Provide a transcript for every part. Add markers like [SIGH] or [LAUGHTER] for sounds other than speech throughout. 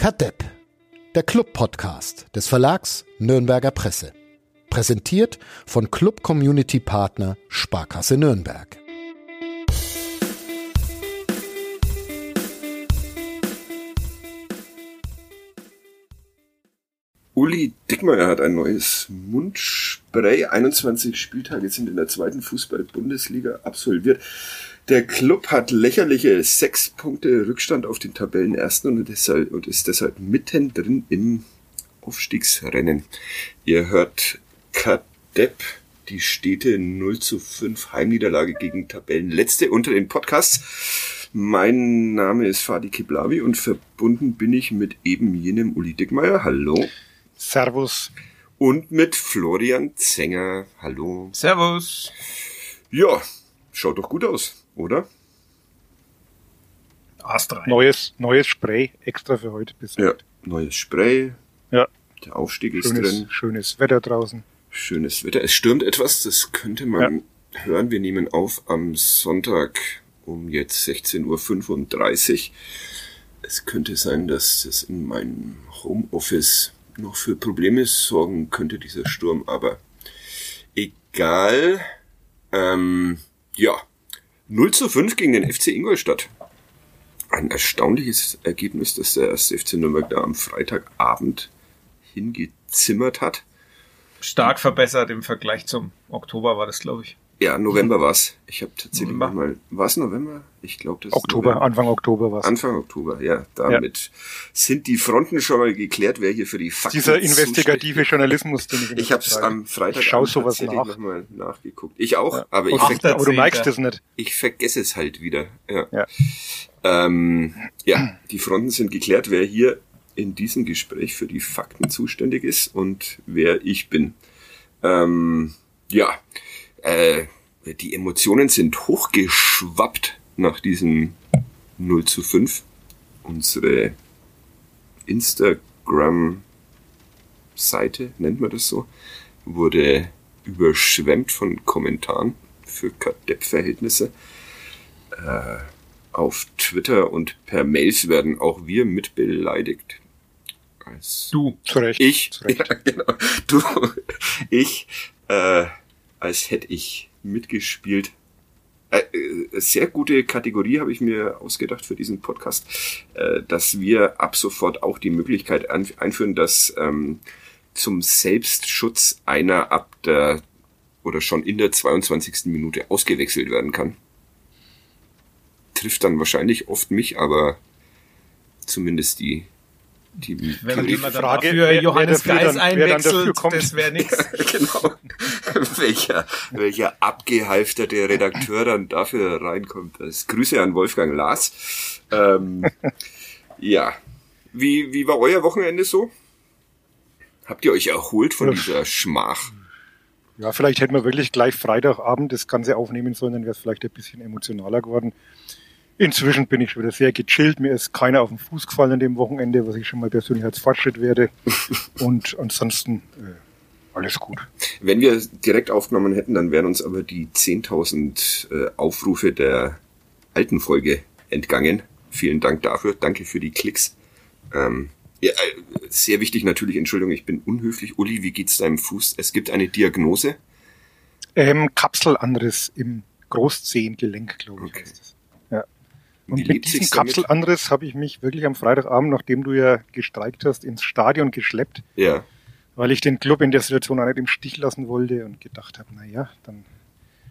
Kadepp, der Club-Podcast des Verlags Nürnberger Presse. Präsentiert von Club Community Partner Sparkasse Nürnberg. Uli Dickmeyer hat ein neues Mundspray. 21 Spieltage sind in der zweiten Fußball-Bundesliga absolviert. Der Club hat lächerliche sechs Punkte Rückstand auf den Tabellenersten und, deshalb, und ist deshalb mittendrin im Aufstiegsrennen. Ihr hört Kadepp, die Städte 0 zu 5 Heimniederlage gegen Tabellenletzte unter den Podcasts. Mein Name ist Fadi Kiblavi und verbunden bin ich mit eben jenem Uli Dickmeyer. Hallo. Servus. Und mit Florian Zenger. Hallo. Servus. Ja, schaut doch gut aus, oder? Astrein. Neues, neues Spray extra für heute. Bis ja, neues Spray. Ja. Der Aufstieg ist schönes, drin. Schönes Wetter draußen. Schönes Wetter. Es stürmt etwas, das könnte man ja. hören. Wir nehmen auf am Sonntag um jetzt 16.35 Uhr. Es könnte sein, dass das in meinem Homeoffice noch für Probleme sorgen könnte, dieser Sturm, aber egal. Ähm, ja, 0 zu 5 gegen den FC Ingolstadt. Ein erstaunliches Ergebnis, das der erste FC Nürnberg da am Freitagabend hingezimmert hat. Stark verbessert im Vergleich zum Oktober war das, glaube ich. Ja, November war's. Ich habe tatsächlich November. mal. War es November? Ich glaube, das Oktober, November. Anfang Oktober war's. Anfang Oktober, ja. Damit ja. sind die Fronten schon mal geklärt, wer hier für die Fakten Dieser investigative Journalismus, den ich Ich habe es am Freitag Schau sowas nach. nochmal nachgeguckt. Ich auch, ja. aber, ich Ach, aber du merkst es nicht. Ich vergesse es halt wieder. Ja. Ja. Ähm, ja, die Fronten sind geklärt, wer hier in diesem Gespräch für die Fakten zuständig ist und wer ich bin. Ähm, ja, äh, die Emotionen sind hochgeschwappt nach diesem 0 zu 5. Unsere Instagram-Seite, nennt man das so, wurde überschwemmt von Kommentaren für Kadepp-Verhältnisse. Äh, auf Twitter und per Mails werden auch wir mit beleidigt. Als du, zu Recht. Ich, zu Recht. [LAUGHS] Ja, genau. Du, [LAUGHS] ich, äh, als hätte ich mitgespielt. Äh, äh, sehr gute Kategorie habe ich mir ausgedacht für diesen Podcast, äh, dass wir ab sofort auch die Möglichkeit einführen, dass ähm, zum Selbstschutz einer ab der oder schon in der 22. Minute ausgewechselt werden kann. Trifft dann wahrscheinlich oft mich, aber zumindest die die Wenn man jemand Frage, für wer, Johannes wer Geis einwechselt, das wäre nichts. [LAUGHS] genau. welcher, welcher abgehalfterte Redakteur dann dafür reinkommt. Das Grüße an Wolfgang Lars. Ähm, [LAUGHS] ja. Wie, wie war euer Wochenende so? Habt ihr euch erholt von dieser Schmach? Ja, vielleicht hätten wir wirklich gleich Freitagabend das Ganze aufnehmen sollen, dann wäre es vielleicht ein bisschen emotionaler geworden. Inzwischen bin ich schon wieder sehr gechillt. Mir ist keiner auf den Fuß gefallen an dem Wochenende, was ich schon mal persönlich als Fortschritt werde. [LAUGHS] Und ansonsten äh, alles gut. Wenn wir direkt aufgenommen hätten, dann wären uns aber die 10.000 äh, Aufrufe der alten Folge entgangen. Vielen Dank dafür. Danke für die Klicks. Ähm, ja, äh, sehr wichtig natürlich, Entschuldigung, ich bin unhöflich. Uli, wie geht's deinem Fuß? Es gibt eine Diagnose. Ähm, Kapselanriss im Großzehengelenk, glaube ich. Okay. Und mit diesem Kapselanriss habe ich mich wirklich am Freitagabend, nachdem du ja gestreikt hast, ins Stadion geschleppt. Ja. Weil ich den Club in der Situation auch nicht im Stich lassen wollte und gedacht habe, na ja, dann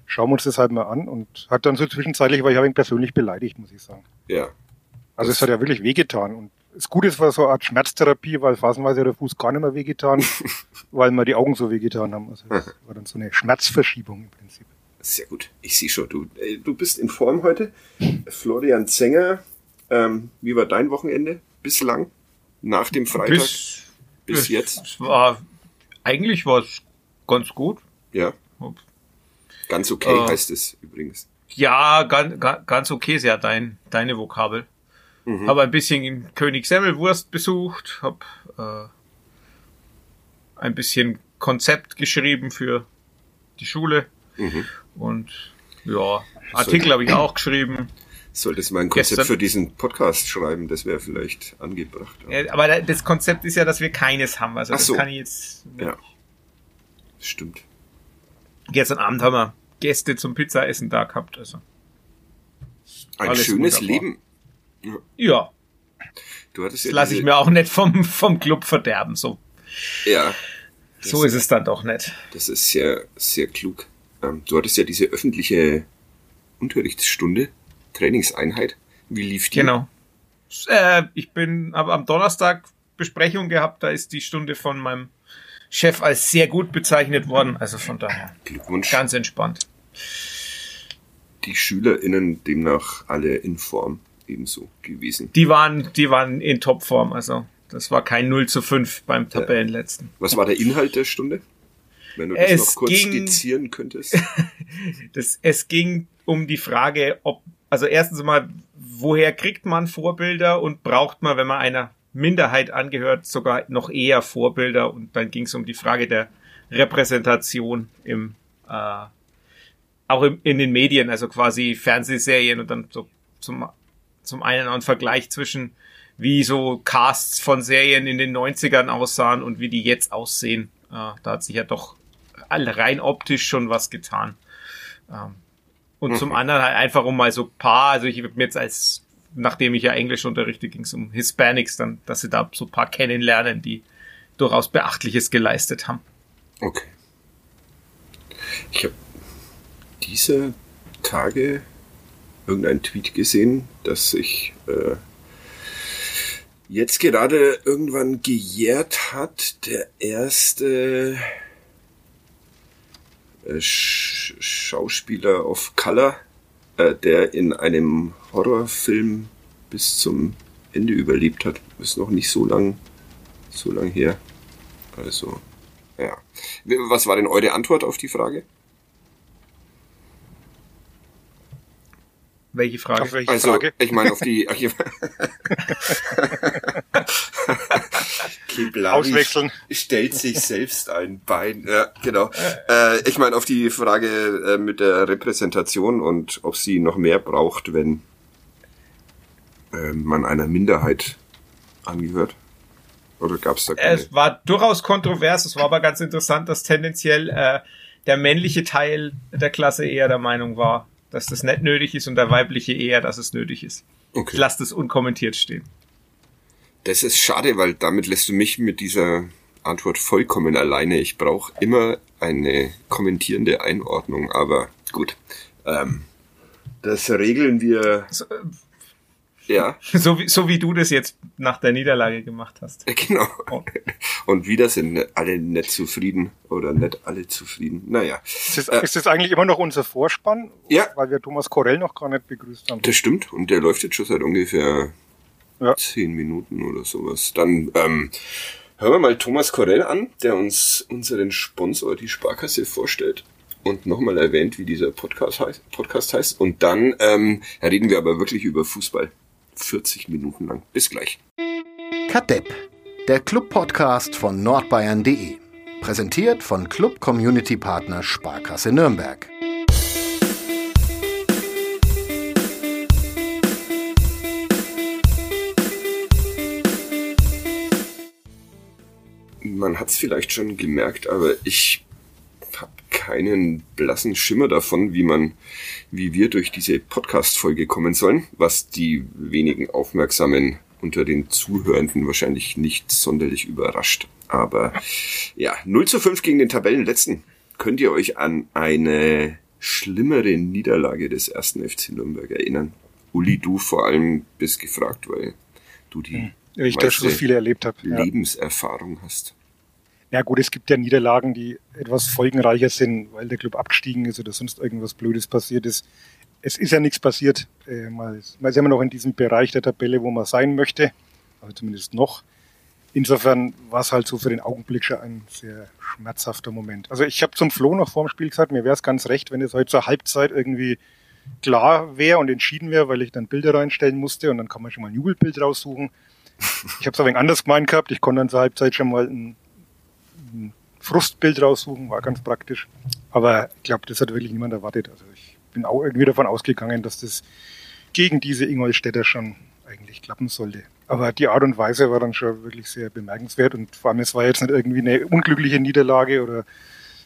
schauen wir uns das halt mal an und hat dann so zwischenzeitlich, weil ich habe ihn persönlich beleidigt, muss ich sagen. Ja. Also es hat ja wirklich wehgetan und das Gute war so eine Art Schmerztherapie, weil phasenweise hat der Fuß gar nicht mehr wehgetan, [LAUGHS] weil mir die Augen so wehgetan haben. Also das [LAUGHS] war dann so eine Schmerzverschiebung im Prinzip. Sehr gut. Ich sehe schon, du, äh, du bist in Form heute. Florian Zenger, ähm, wie war dein Wochenende bislang? Nach dem Freitag? Bis, bis, bis jetzt? Es war, eigentlich war es ganz gut. Ja. Ganz okay äh, heißt es übrigens. Ja, ganz, ganz okay ist ja dein, deine Vokabel. Mhm. Habe ein bisschen in König Semmelwurst besucht, habe äh, ein bisschen Konzept geschrieben für die Schule. Mhm. Und ja, Artikel habe ich auch geschrieben. Solltest mal ein Konzept Gestern- für diesen Podcast schreiben, das wäre vielleicht angebracht. Ja, aber da- das Konzept ist ja, dass wir keines haben. Also Ach das so. kann ich jetzt. Ja. Stimmt. Gestern Abend haben wir Gäste zum Pizzaessen da gehabt. Also Ein Alles schönes. Leben. ja, Du hattest das ja lasse ich mir auch nicht vom vom Club verderben. So Ja, so ist es dann doch nicht. das ist sehr, sehr klug. Ähm, du hattest ja diese öffentliche Unterrichtsstunde, Trainingseinheit. Wie lief die? Genau. Äh, ich bin aber am Donnerstag Besprechung gehabt. Da ist die Stunde von meinem Chef als sehr gut bezeichnet worden. Also von daher Glückwunsch. ganz entspannt. Die SchülerInnen demnach alle in Form ebenso gewesen. Die waren, die waren in Topform. Also das war kein 0 zu 5 beim Tabellenletzten. Was war der Inhalt der Stunde? Wenn du das Es noch kurz ging- skizzieren könntest. [LAUGHS] Das, es ging um die Frage, ob, also erstens mal, woher kriegt man Vorbilder und braucht man, wenn man einer Minderheit angehört, sogar noch eher Vorbilder? Und dann ging es um die Frage der Repräsentation im, äh, auch im, in den Medien, also quasi Fernsehserien und dann so zum, zum einen auch ein Vergleich zwischen wie so Casts von Serien in den 90ern aussahen und wie die jetzt aussehen. Äh, da hat sich ja doch rein optisch schon was getan. Ähm, und zum anderen halt einfach um mal so ein paar, also ich habe mir jetzt als, nachdem ich ja Englisch unterrichte, ging es um Hispanics, dann, dass sie da so ein paar kennenlernen, die durchaus Beachtliches geleistet haben. Okay. Ich habe diese Tage irgendeinen Tweet gesehen, dass sich äh, jetzt gerade irgendwann gejährt hat, der erste Sch Schauspieler of Color, äh, der in einem Horrorfilm bis zum Ende überlebt hat. Ist noch nicht so lang, so lang her. Also, ja. Was war denn eure Antwort auf die Frage? Welche Frage? Auf welche Also, Frage? ich meine auf die... [LAUGHS] [LAUGHS] Kiblavi Auswechseln. Stellt sich [LAUGHS] selbst ein Bein. Ja, genau. Äh, ich meine auf die Frage äh, mit der Repräsentation und ob sie noch mehr braucht, wenn äh, man einer Minderheit angehört. Oder gab es da keine? Es war durchaus kontrovers, es war aber ganz interessant, dass tendenziell äh, der männliche Teil der Klasse eher der Meinung war, dass das nicht nötig ist und der weibliche eher, dass es nötig ist. Ich Okay. lasse das unkommentiert stehen. Das ist schade, weil damit lässt du mich mit dieser Antwort vollkommen alleine. Ich brauche immer eine kommentierende Einordnung, aber gut. Ähm, das regeln wir. So, äh, Ja, [LAUGHS] so, wie, so wie du das jetzt nach der Niederlage gemacht hast. genau. Oh. [LAUGHS] Und wieder sind alle nicht zufrieden oder nicht alle zufrieden. Naja, Ist das, Äh. ist das eigentlich immer noch unser Vorspann? Ja. Weil wir Thomas Korell noch gar nicht begrüßt haben. das stimmt. Und der läuft jetzt schon seit ungefähr Ja. zehn Minuten oder sowas. Dann ähm, hören wir mal Thomas Korell an, der uns unseren Sponsor, die Sparkasse, vorstellt und nochmal erwähnt, wie dieser Podcast heißt. Podcast heißt. Und dann ähm, reden wir aber wirklich über Fußball. 40 Minuten lang. Bis gleich. Kadepp, der Club-Podcast von nordbayern.de. Präsentiert von Club Community Partner Sparkasse Nürnberg. Man hat es vielleicht schon gemerkt, aber ich habe keinen blassen Schimmer davon, wie man, wie wir durch diese Podcast-Folge kommen sollen, was die wenigen Aufmerksamen unter den Zuhörenden wahrscheinlich nicht sonderlich überrascht. Aber ja, 0 zu 5 gegen den Tabellenletzten. Könnt ihr euch an eine schlimmere Niederlage des ersten FC Nürnberg erinnern? Uli, du vor allem bist gefragt, weil du die Weil ich schon so meiste viele erlebt habe. Ja. Lebenserfahrung hast. ja gut, es gibt ja Niederlagen, die etwas folgenreicher sind, weil der Club abgestiegen ist oder sonst irgendwas Blödes passiert ist. Es ist ja nichts passiert. Äh, mal, mal sind wir noch in diesem Bereich der Tabelle, wo man sein möchte. Also zumindest noch. Insofern war es halt so für den Augenblick schon ein sehr schmerzhafter Moment. Also ich habe zum Flo noch vor dem Spiel gesagt, mir wäre es ganz recht, wenn es heute zur Halbzeit irgendwie klar wäre und entschieden wäre, weil ich dann Bilder reinstellen musste und dann kann man schon mal ein Jubelbild raussuchen. Ich habe es ein wenig anders gemeint gehabt. Ich konnte dann zur Halbzeit schon mal ein Frustbild raussuchen, war ganz praktisch. Aber ich glaube, das hat wirklich niemand erwartet. Also ich bin auch irgendwie davon ausgegangen, dass das gegen diese Ingolstädter schon eigentlich klappen sollte. Aber die Art und Weise war dann schon wirklich sehr bemerkenswert und vor allem es war jetzt nicht irgendwie eine unglückliche Niederlage oder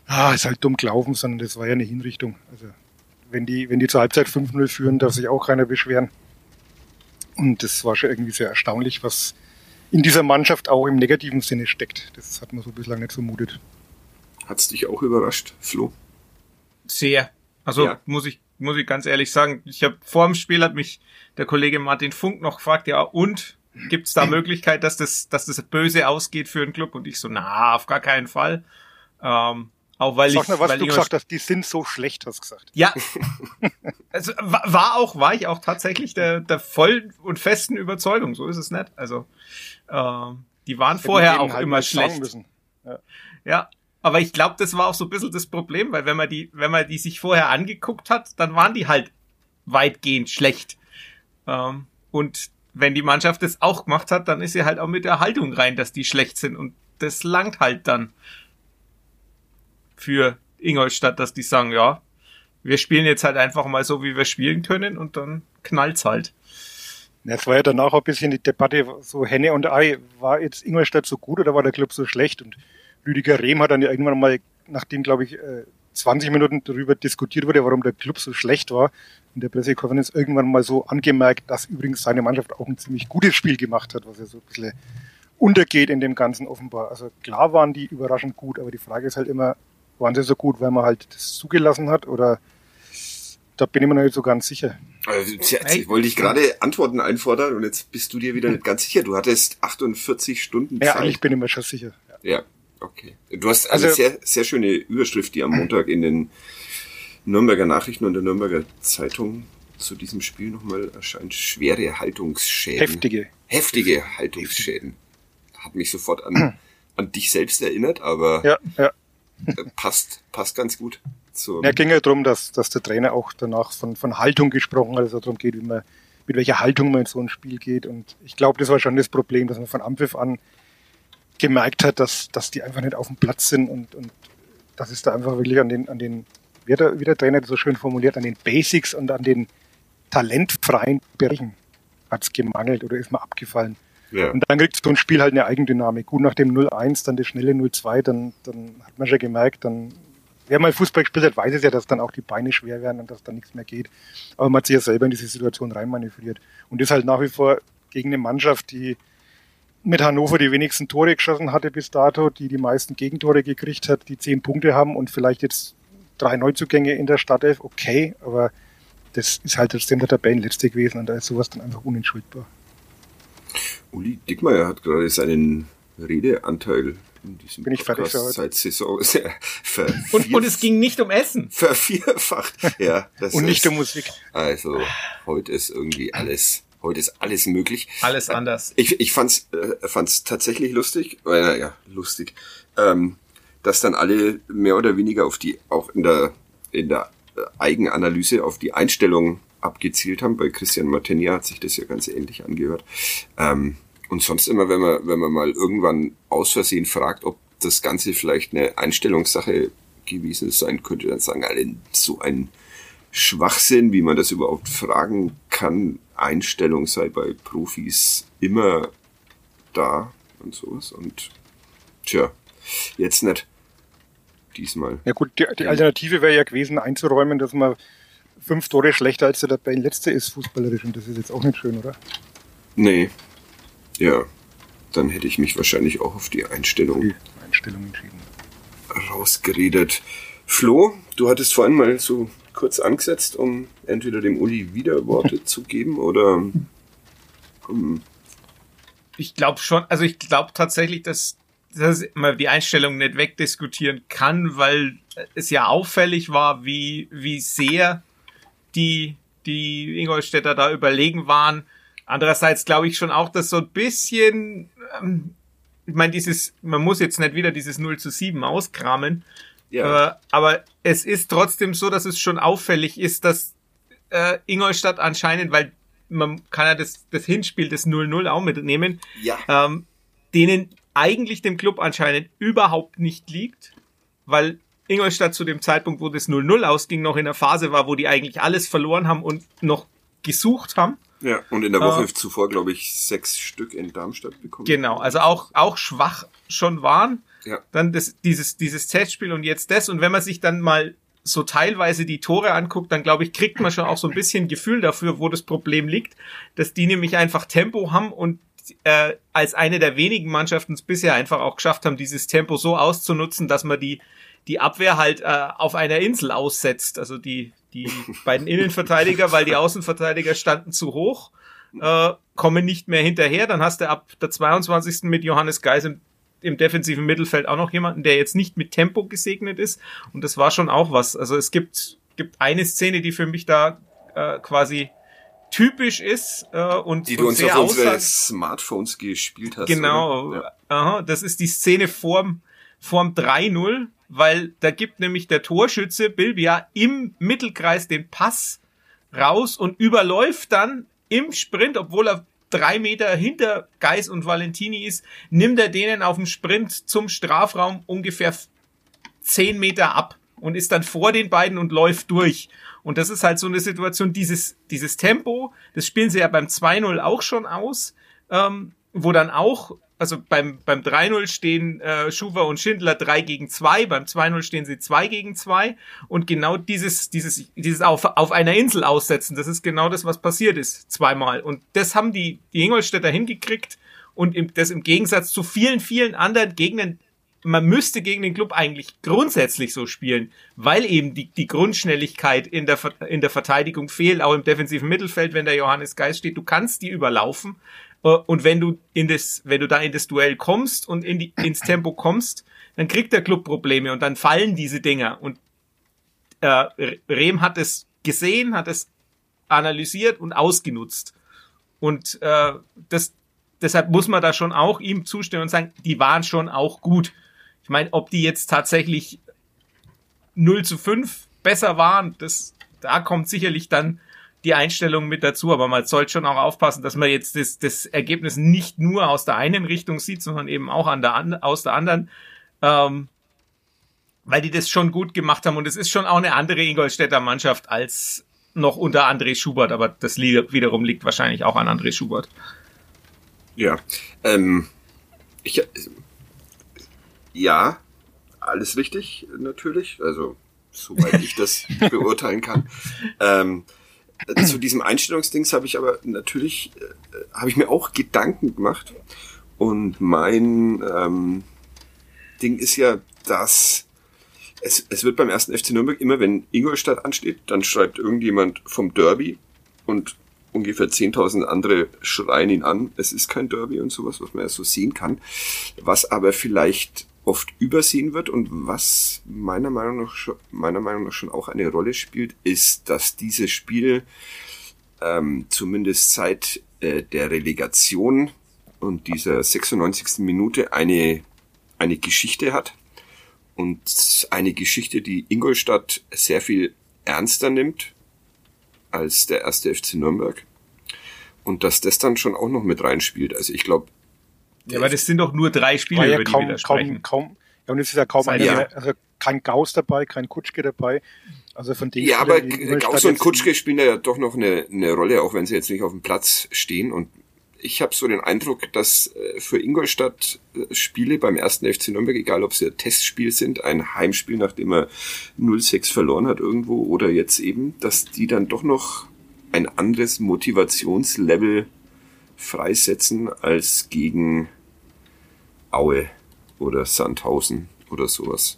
ah, ist halt dumm gelaufen, sondern das war ja eine Hinrichtung. Also wenn die, wenn die zur Halbzeit 5-0 führen, darf sich auch keiner beschweren. Und das war schon irgendwie sehr erstaunlich, was in dieser Mannschaft auch im negativen Sinne steckt. Das hat man so bislang nicht vermutet. Hat's dich auch überrascht, Flo? Sehr. Also ja. muss ich muss ich ganz ehrlich sagen, ich habe vor dem Spiel hat mich der Kollege Martin Funk noch gefragt, ja und gibt's da Möglichkeit, dass das dass das böse ausgeht für den Club und ich so, na auf gar keinen Fall. Ähm, auch weil Sag ich, mal, was du gesagt hast, die sind so schlecht, hast du gesagt. Ja. [LAUGHS] Also war auch, war ich auch tatsächlich der, der vollen und festen Überzeugung, so ist es nicht. Also ähm, die waren vorher auch halt immer schlecht. Ja. Ja, aber ich glaube, das war auch so ein bisschen das Problem, weil wenn man die, wenn man die sich vorher angeguckt hat, dann waren die halt weitgehend schlecht. Ähm, und wenn die Mannschaft das auch gemacht hat, dann ist sie halt auch mit der Haltung rein, dass die schlecht sind. Und das langt halt dann für Ingolstadt, dass die sagen, ja, wir spielen jetzt halt einfach mal so, wie wir spielen können und dann knallt's halt. Es war ja danach auch ein bisschen die Debatte, so Henne und Ei, war jetzt Ingolstadt so gut oder war der Club so schlecht? Und Rüdiger Rehm hat dann ja irgendwann mal, nachdem, glaube ich, äh, 20 Minuten darüber diskutiert wurde, warum der Club so schlecht war, in der Pressekonferenz irgendwann mal so angemerkt, dass übrigens seine Mannschaft auch ein ziemlich gutes Spiel gemacht hat, was ja so ein bisschen untergeht in dem Ganzen offenbar. Also klar waren die überraschend gut, aber die Frage ist halt immer, waren sie so gut, weil man halt das zugelassen hat oder da bin ich mir noch nicht so ganz sicher. Also, jetzt hey. wollte ich gerade Antworten einfordern und jetzt bist du dir wieder nicht ganz sicher. Du hattest 48 Stunden Zeit. Ja, eigentlich bin ich mir schon sicher. Ja, ja okay. Du hast eine also, sehr, sehr schöne Überschrift, die am Montag in den Nürnberger Nachrichten und der Nürnberger Zeitung zu diesem Spiel nochmal erscheint. Schwere Haltungsschäden. Heftige. Heftige Haltungsschäden. Hat mich sofort an, an dich selbst erinnert, aber ja, ja. Passt, passt ganz gut. Zum ja, ging ja darum, dass, dass der Trainer auch danach von, von Haltung gesprochen hat, also darum geht, wie man, mit welcher Haltung man in so ein Spiel geht. Und ich glaube, das war schon das Problem, dass man von Ampfiff an gemerkt hat, dass, dass die einfach nicht auf dem Platz sind und, und das ist da einfach wirklich an den, an den, wie der, wie der Trainer das so schön formuliert, an den Basics und an den talentfreien Bereichen hat es gemangelt oder ist mal abgefallen. Ja. Und dann kriegt so ein Spiel halt eine Eigendynamik. Gut, nach dem 0-1, dann das schnelle 0-2, dann, dann hat man schon gemerkt, dann wer mal Fußball gespielt hat, weiß es ja, dass dann auch die Beine schwer werden und dass dann nichts mehr geht. Aber man hat sich ja selber in diese Situation reinmanövriert. Und das halt nach wie vor gegen eine Mannschaft, die mit Hannover die wenigsten Tore geschossen hatte bis dato, die die meisten Gegentore gekriegt hat, die zehn Punkte haben und vielleicht jetzt drei Neuzugänge in der Startelf, okay, aber das ist halt trotzdem der Tabellenletzte gewesen und da ist sowas dann einfach unentschuldbar. Uli Dickmeyer hat gerade seinen Redeanteil in diesem Bin ich Podcast fertig für heute. seit Saison [LAUGHS] und, und es ging nicht um Essen. Vervierfacht. Ja, das und nicht um Musik. Also heute ist irgendwie alles heute ist alles möglich. Alles anders. Ich, ich fand's, äh, fand's tatsächlich lustig, äh, ja, lustig, ähm, dass dann alle mehr oder weniger auf die, auch in der, in der Eigenanalyse auf die Einstellung abgezielt haben. Bei Christian Martinia hat sich das ja ganz ähnlich angehört. Ähm, und sonst immer, wenn man, wenn man mal irgendwann aus Versehen fragt, ob das Ganze vielleicht eine Einstellungssache gewesen sein könnte, dann sagen alle so ein Schwachsinn, wie man das überhaupt fragen kann. Einstellung sei bei Profis immer da und sowas. Und tja, jetzt nicht. Diesmal. Ja gut, die, die Alternative wäre ja gewesen, einzuräumen, dass man fünf Tore schlechter als der dabei letzte ist, fußballerisch. Und das ist jetzt auch nicht schön, oder? Nee, ja, dann hätte ich mich wahrscheinlich auch auf die Einstellung, die Einstellung entschieden. rausgeredet. Flo, du hattest vorhin mal so kurz angesetzt, um entweder dem Uli Widerworte zu geben oder. Um ich glaube schon, also ich glaube tatsächlich, dass, dass man die Einstellung nicht wegdiskutieren kann, weil es ja auffällig war, wie, wie sehr die, die Ingolstädter da überlegen waren Andererseits glaube ich schon auch, dass so ein bisschen, ähm, ich meine, dieses, man muss jetzt nicht wieder dieses 0 zu 7 auskramen, ja. äh, aber es ist trotzdem so, dass es schon auffällig ist, dass äh, Ingolstadt anscheinend, weil man kann ja das, das Hinspiel des 0-0 auch mitnehmen, ja. ähm, denen eigentlich dem Club anscheinend überhaupt nicht liegt, weil Ingolstadt zu dem Zeitpunkt, wo das 0-0 ausging, noch in der Phase war, wo die eigentlich alles verloren haben und noch gesucht haben. Ja, und in der Woche äh, zuvor, glaube ich, sechs Stück in Darmstadt bekommen. Genau, also auch, auch schwach schon waren. Ja. Dann das, dieses, dieses Testspiel und jetzt das. Und wenn man sich dann mal so teilweise die Tore anguckt, dann glaube ich, kriegt man schon auch so ein bisschen Gefühl dafür, wo das Problem liegt, dass die nämlich einfach Tempo haben und äh, als eine der wenigen Mannschaften es bisher einfach auch geschafft haben, dieses Tempo so auszunutzen, dass man die die Abwehr halt äh, auf einer Insel aussetzt. Also die die beiden Innenverteidiger, weil die Außenverteidiger standen zu hoch, äh, kommen nicht mehr hinterher. Dann hast du ab der 22. mit Johannes Geis im im defensiven Mittelfeld auch noch jemanden, der jetzt nicht mit Tempo gesegnet ist. Und das war schon auch was. Also es gibt, gibt eine Szene, die für mich da äh, quasi typisch ist äh, und die du uns auf unsere Smartphones gespielt hast. Genau, ja. aha, das ist die Szene vorm vorm 3-0, weil da gibt nämlich der Torschütze Bilbia im Mittelkreis den Pass raus und überläuft dann im Sprint, obwohl er drei Meter hinter Geis und Valentini ist, nimmt er denen auf dem Sprint zum Strafraum ungefähr zehn Meter ab und ist dann vor den beiden und läuft durch. Und das ist halt so eine Situation, dieses, dieses Tempo, das spielen sie ja beim 2-0 auch schon aus, ähm, wo dann auch also beim, beim 3-0 stehen äh, Schuwer und Schindler 3 gegen 2, beim 2-0 stehen sie 2 gegen 2 und genau dieses, dieses, dieses auf, auf einer Insel aussetzen, das ist genau das, was passiert ist, zweimal. Und das haben die, die Ingolstädter hingekriegt und im, das im Gegensatz zu vielen, vielen anderen Gegnern, man müsste gegen den Club eigentlich grundsätzlich so spielen, weil eben die, die Grundschnelligkeit in der, in der Verteidigung fehlt, auch im defensiven Mittelfeld, wenn der Johannes Geist steht. Du kannst die überlaufen und wenn du in das, wenn du da in das Duell kommst und in die, ins Tempo kommst, dann kriegt der Club Probleme und dann fallen diese Dinger. Und äh, Rehm hat es gesehen, hat es analysiert und ausgenutzt. Und äh, das, deshalb muss man da schon auch ihm zustimmen und sagen, die waren schon auch gut. Ich meine, ob die jetzt tatsächlich 0 zu 5 besser waren, das, da kommt sicherlich dann die Einstellung mit dazu, aber man sollte schon auch aufpassen, dass man jetzt das, das Ergebnis nicht nur aus der einen Richtung sieht, sondern eben auch an der, aus der anderen, ähm, weil die das schon gut gemacht haben und es ist schon auch eine andere Ingolstädter Mannschaft als noch unter André Schubert, aber das wiederum liegt wahrscheinlich auch an André Schubert. Ja, ähm, ich, ja, alles richtig, natürlich, also soweit ich das [LAUGHS] beurteilen kann. Ähm, äh, zu diesem Einstellungsdings habe ich aber natürlich, äh, habe ich mir auch Gedanken gemacht. Und mein ähm, Ding ist ja, dass es, es wird beim ersten FC Nürnberg immer, wenn Ingolstadt ansteht, dann schreibt irgendjemand vom Derby und ungefähr 10.000 andere schreien ihn an. Es ist kein Derby und sowas, was man ja so sehen kann. Was aber vielleicht oft übersehen wird und was meiner Meinung nach schon, meiner Meinung nach schon auch eine Rolle spielt, ist, dass dieses Spiel ähm, zumindest seit äh, der Relegation und dieser 96. Minute eine eine Geschichte hat und eine Geschichte, die Ingolstadt sehr viel ernster nimmt als der erste FC Nürnberg und dass das dann schon auch noch mit reinspielt. Also ich glaube, ja, aber das sind doch nur drei Spiele, ja über die kaum, wir da sprechen. Kaum, kaum, ja, und es ist ja kaum eine, ja. also kein Gauss dabei, kein Kutschke dabei. Also von dem Ja, aber Gauss und Kutschke spielen ja doch noch eine, eine Rolle, auch wenn sie jetzt nicht auf dem Platz stehen. Und ich habe so den Eindruck, dass äh, für Ingolstadt äh, Spiele beim ersten FC Nürnberg, egal ob sie ein Testspiel sind, ein Heimspiel, nachdem er 0-6 verloren hat irgendwo, oder jetzt eben, dass die dann doch noch ein anderes Motivationslevel freisetzen als gegen Aue oder Sandhausen oder sowas.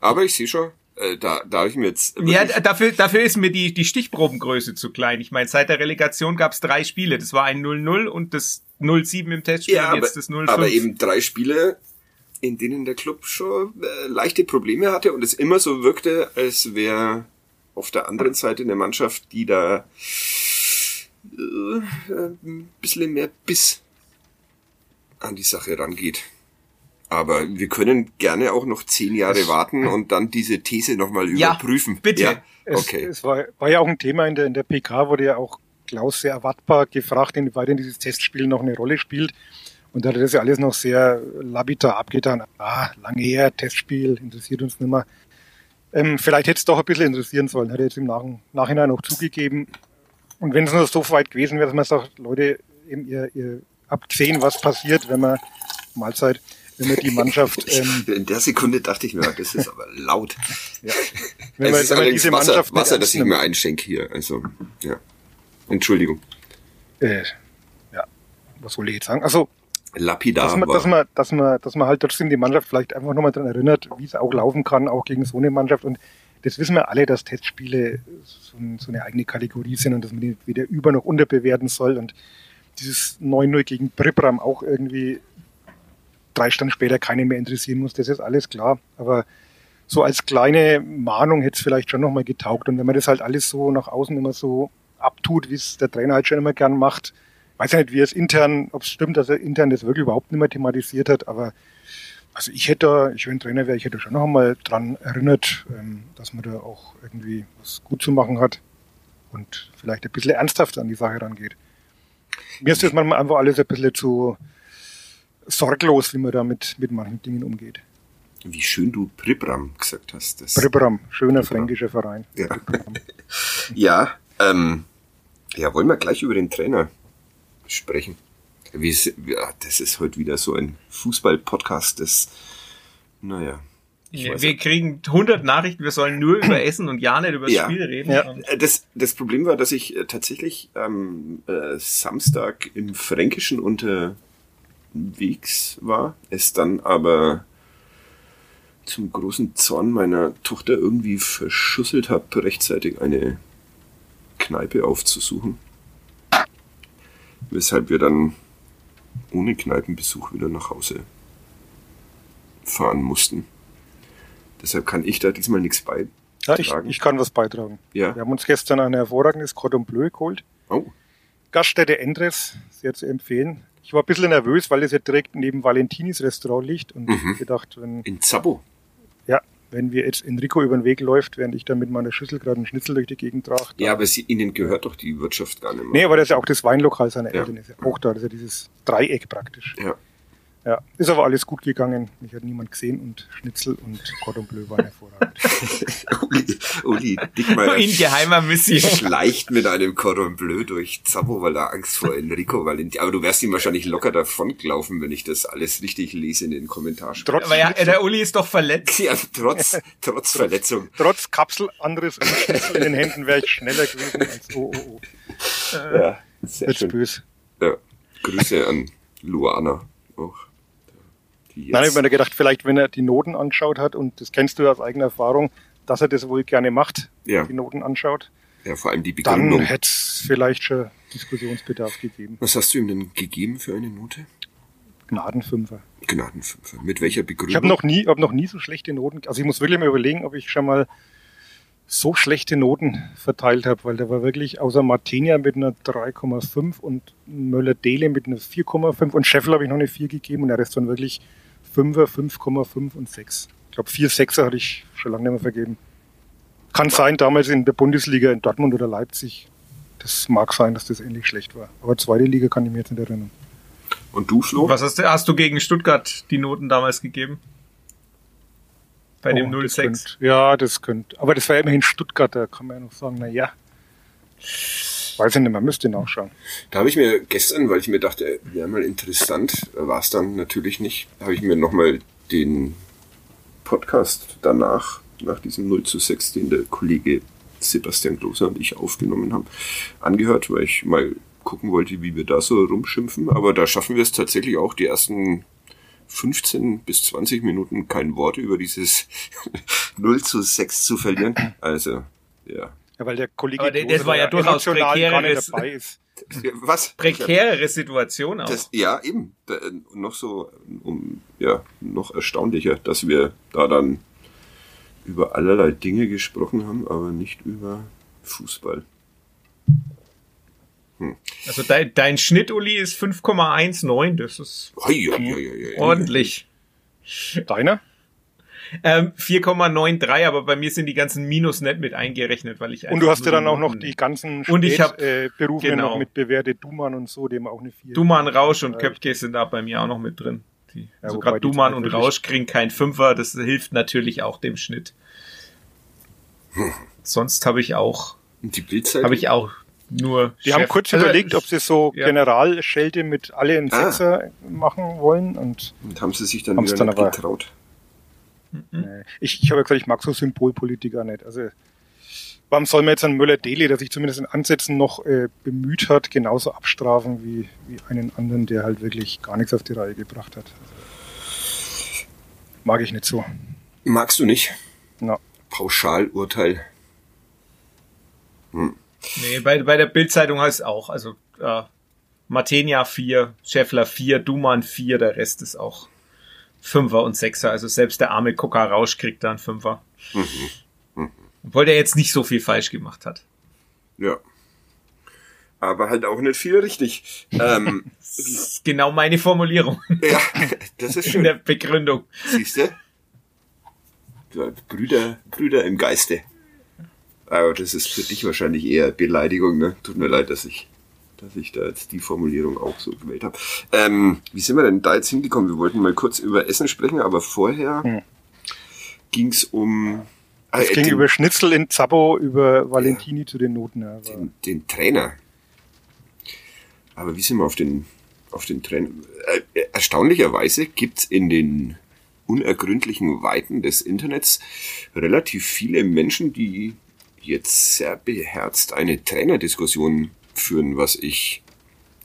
Aber ich sehe schon, äh, da, da habe ich mir jetzt. Ja, dafür, dafür ist mir die, die Stichprobengröße zu klein. Ich meine, seit der Relegation gab es drei Spiele. Das war ein 0-0 und das 0-7 im Testspiel ja, aber, jetzt das 0-5. Aber eben drei Spiele, in denen der Club schon äh, leichte Probleme hatte und es immer so wirkte, als wäre auf der anderen Seite eine Mannschaft, die da ein bisschen mehr Biss an die Sache rangeht. Aber wir können gerne auch noch zehn Jahre warten und dann diese These nochmal überprüfen. Ja, bitte. Ja, okay. Es, es war, war, ja auch ein Thema in der, in der PK, wurde ja auch Klaus sehr erwartbar gefragt, inwieweit denn dieses Testspiel noch eine Rolle spielt. Und da hat er das ja alles noch sehr labitar abgetan. Ah, lange her, Testspiel, interessiert uns nicht mehr. Ähm, vielleicht hätte es doch ein bisschen interessieren sollen, hat er jetzt im Nach Nachhinein auch zugegeben. Und wenn es nur so weit gewesen wäre, dass man sagt, Leute, eben ihr, ihr habt gesehen, was passiert, wenn man Mahlzeit, wenn man die Mannschaft. [LAUGHS] Ähm, In der Sekunde dachte ich mir, das ist aber laut. [LAUGHS] ja. Wenn es man, ist wenn allerdings diese Wasser, Mannschaft Wasser das ich mir einschenke hier. Also, ja. Entschuldigung. Äh, ja, was soll ich jetzt sagen? Also, lapidar. Dass man, dass man, dass man, dass man halt trotzdem die Mannschaft vielleicht einfach nochmal daran erinnert, wie es auch laufen kann, auch gegen so eine Mannschaft. Und das wissen wir alle, dass Testspiele so, so eine eigene Kategorie sind und dass man die weder über- noch unterbewerten soll. Und dieses 9-0 gegen Pribram auch irgendwie drei Stunden später keinen mehr interessieren muss, das ist alles klar. Aber so als kleine Mahnung hätte es vielleicht schon nochmal getaugt. Und wenn man das halt alles so nach außen immer so abtut, wie es der Trainer halt schon immer gern macht, weiß nicht, wie es intern, ob es stimmt, dass er intern das wirklich überhaupt nicht mehr thematisiert hat, aber also ich hätte, ich wenn Trainer wäre, ich hätte schon noch einmal dran erinnert, ähm, dass man da auch irgendwie was gut zu machen hat und vielleicht ein bisschen ernsthaft an die Sache rangeht. Mir ist das manchmal einfach alles ein bisschen zu sorglos, wie man da mit, mit manchen Dingen umgeht. Wie schön du Pribram gesagt hast. Das Pribram, schöner Pribram. fränkischer Verein. Ja, ja, ähm, ja, wollen wir gleich über den Trainer sprechen. Wie ja, das ist heute wieder so ein Fußball-Podcast, das, naja. Ja, wir kriegen 100 Nachrichten, wir sollen nur über [CLEARS THROAT] Essen und ja nicht über das ja. Spiel reden. Ja. Das, das Problem war, dass ich äh, tatsächlich am äh, Samstag im Fränkischen unterwegs war, es dann aber zum großen Zorn meiner Tochter irgendwie verschusselt habe, rechtzeitig eine Kneipe aufzusuchen weshalb wir dann ohne Kneipenbesuch wieder nach Hause fahren mussten. Deshalb kann ich da diesmal nichts beitragen. Ja, ich, ich kann was beitragen. Ja. Wir haben uns gestern ein hervorragendes Cordon Bleu geholt. Oh. Gaststätte Endres, sehr zu empfehlen. Ich war ein bisschen nervös, weil es ja direkt neben Valentinis Restaurant liegt und mhm. gedacht, wenn. In Zabo? Ja, wenn wir jetzt Enrico über den Weg läuft, während ich da mit meiner Schüssel gerade einen Schnitzel durch die Gegend trage. Ja, aber sie, Ihnen gehört doch die Wirtschaft gar nicht mehr. Nee, aber das ist ja auch das Weinlokal seiner Eltern, ist ja auch da, das ist ja dieses Dreieck praktisch. Ja. Ja, ist aber alles gut gegangen. Mich hat niemand gesehen und Schnitzel und Cordon Bleu waren hervorragend. [LAUGHS] Uli, Uli Dickmeier in geheimer Mission schleicht mit einem Cordon Bleu durch Zappo, weil er Angst vor Enrico Valenti. Aber du wärst ihm wahrscheinlich locker davon gelaufen, wenn ich das alles richtig lese in den Kommentaren. Trotz aber ja, der Uli ist doch verletzt. Ja, trotz, trotz Verletzung. Trotz Kapsel anderes in den Händen wäre ich schneller gewesen als oh, oh, oh. Ja, sehr Wird's schön. Böse. Ja, Grüße an Luana auch. Nein, ich habe mir gedacht, vielleicht wenn er die Noten angeschaut hat, und das kennst du aus eigener Erfahrung, dass er das wohl gerne macht, ja. die Noten anschaut. Ja, vor allem die Begründung. Dann hätte es vielleicht schon Diskussionsbedarf gegeben. Was hast du ihm denn gegeben für eine Note? Gnadenfünfer. Gnadenfünfer. Mit welcher Begründung? Ich habe noch nie, hab noch nie so schlechte Noten. Also ich muss wirklich mal überlegen, ob ich schon mal so schlechte Noten verteilt habe, weil da war wirklich außer Martinia mit einer 3,5 und Möller-Dele mit einer 4,5 und Scheffel habe ich noch eine 4 gegeben und der Rest waren wirklich 5er, 5,5 und 6. Ich glaube, 4 Sechser hatte ich schon lange nicht mehr vergeben. Kann sein, damals in der Bundesliga in Dortmund oder Leipzig. Das mag sein, dass das ähnlich schlecht war. Aber zweite Liga kann ich mir jetzt nicht erinnern. Und du, Flo? Was hast du, hast du gegen Stuttgart die Noten damals gegeben? Bei oh, dem 06? ja, das könnte. Aber das war ja immerhin Stuttgart, da kann man ja noch sagen, na ja. Weiß ich nicht, man müsste nachschauen. Da habe ich mir gestern, weil ich mir dachte, wäre mal interessant, war es dann natürlich nicht, habe ich mir nochmal den Podcast danach, nach diesem 0 zu 6, den der Kollege Sebastian Gloser und ich aufgenommen haben, angehört, weil ich mal gucken wollte, wie wir da so rumschimpfen. Aber da schaffen wir es tatsächlich auch, die ersten 15 bis 20 Minuten kein Wort über dieses [LAUGHS] 0 zu 6 zu verlieren. Also, ja. Ja, weil der Kollege Aber das war ja durchaus prekäres, dabei ist. [LAUGHS] Was? Prekärere Situation auch. Das, ja, eben. Da, noch so, um, ja, noch erstaunlicher, dass wir da dann über allerlei Dinge gesprochen haben, aber nicht über Fußball. Hm. Also dein, dein Schnitt, Uli, ist 5,19. Das ist oi, oi, oi, ordentlich. Deiner? Ähm, 4,93, aber bei mir sind die ganzen Minus nicht mit eingerechnet, weil ich Und du hast ja dann auch noch die ganzen und ich hab, äh, Berufe genau. noch mit bewertet, Duman und so, dem auch eine 4. Duman, Rausch und Köpke sind da bei mir auch noch mit drin. Die, ja, also gerade Duman und Rausch kriegen kein Fünfer, das hilft natürlich auch dem Schnitt. Hm. Sonst habe ich auch die Bildzeitung? habe ich auch nur. Die Chef. haben kurz also, überlegt, ob sie so ja. Generalschelte mit alle in ah. Sechser ah. machen wollen und, und haben sie sich dann wieder dann nicht aber, getraut. Mhm. Ich, ich habe ja gesagt, ich mag so Symbolpolitiker nicht. Also warum soll man jetzt einen Müller-Deli, der sich zumindest in Ansätzen noch äh, bemüht hat, genauso abstrafen wie, wie einen anderen, der halt wirklich gar nichts auf die Reihe gebracht hat. Also, mag ich nicht so. Magst du nicht? No. Pauschalurteil. Hm. Nee, bei, bei der Bildzeitung heißt es auch, also äh, Matenia 4, Scheffler 4, Duman 4, der Rest ist auch Fünfer und Sechser. Also selbst der arme Coca Rausch kriegt da einen Fünfer. Mhm. Mhm. Obwohl der jetzt nicht so viel falsch gemacht hat. Ja. Aber halt auch nicht viel richtig. Ähm, [LAUGHS] das ist genau meine Formulierung. [LAUGHS] Ja, das ist schön. In der Begründung. Siehst du? Brüder, Brüder im Geiste. Aber das ist für dich wahrscheinlich eher Beleidigung, ne? Tut mir leid, dass ich, dass ich da jetzt die Formulierung auch so gewählt habe. Ähm, wie sind wir denn da jetzt hingekommen? Wir wollten mal kurz über Essen sprechen, aber vorher hm. ging's um. Es äh, ging den, über Schnitzel in Zappo, über Valentini ja, zu den Noten. Ja, den, den, Trainer. Aber wie sind wir auf den, auf den Trainer? Äh, erstaunlicherweise gibt's in den unergründlichen Weiten des Internets relativ viele Menschen, die jetzt sehr beherzt eine Trainerdiskussion führen, was ich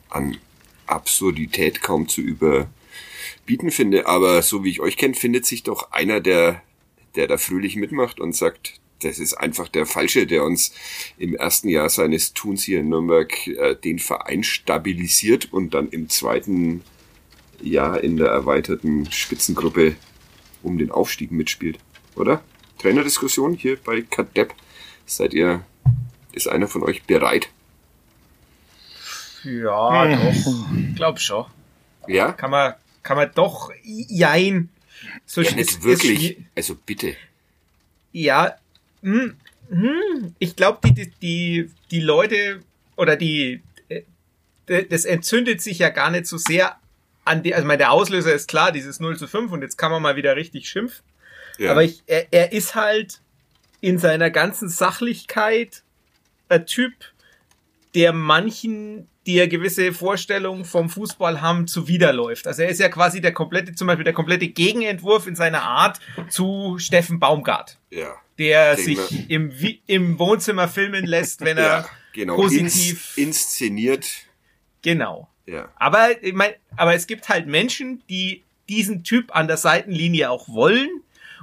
an Absurdität kaum zu überbieten finde. Aber so wie ich euch kenne, findet sich doch einer, der, der da fröhlich mitmacht und sagt, das ist einfach der Falsche, der uns im ersten Jahr seines Tuns hier in Nürnberg äh, den Verein stabilisiert und dann im zweiten Jahr in der erweiterten Spitzengruppe um den Aufstieg mitspielt. Oder? Trainerdiskussion hier bei Kadepp. Seid ihr, ist einer von euch bereit? Ja, hm. doch. Glaub schon. Ja? Kann man, kann man doch, jein. So ja, nicht ist, wirklich. Ist, also bitte. Ja, hm, hm, ich glaube, die, die, die, die Leute oder die, äh, das entzündet sich ja gar nicht so sehr an die, also mein, der Auslöser ist klar, dieses 0 zu 5 und jetzt kann man mal wieder richtig schimpfen. Ja. Aber ich, er, er ist halt, in seiner ganzen Sachlichkeit ein Typ, der manchen, die ja gewisse Vorstellungen vom Fußball haben, zuwiderläuft. Also er ist ja quasi der komplette, zum Beispiel der komplette Gegenentwurf in seiner Art zu Steffen Baumgart. Ja. Der sich im, im Wohnzimmer filmen lässt, wenn er ja, genau. positiv Ins, inszeniert. Genau. Ja. Aber ich mein, aber es gibt halt Menschen, die diesen Typ an der Seitenlinie auch wollen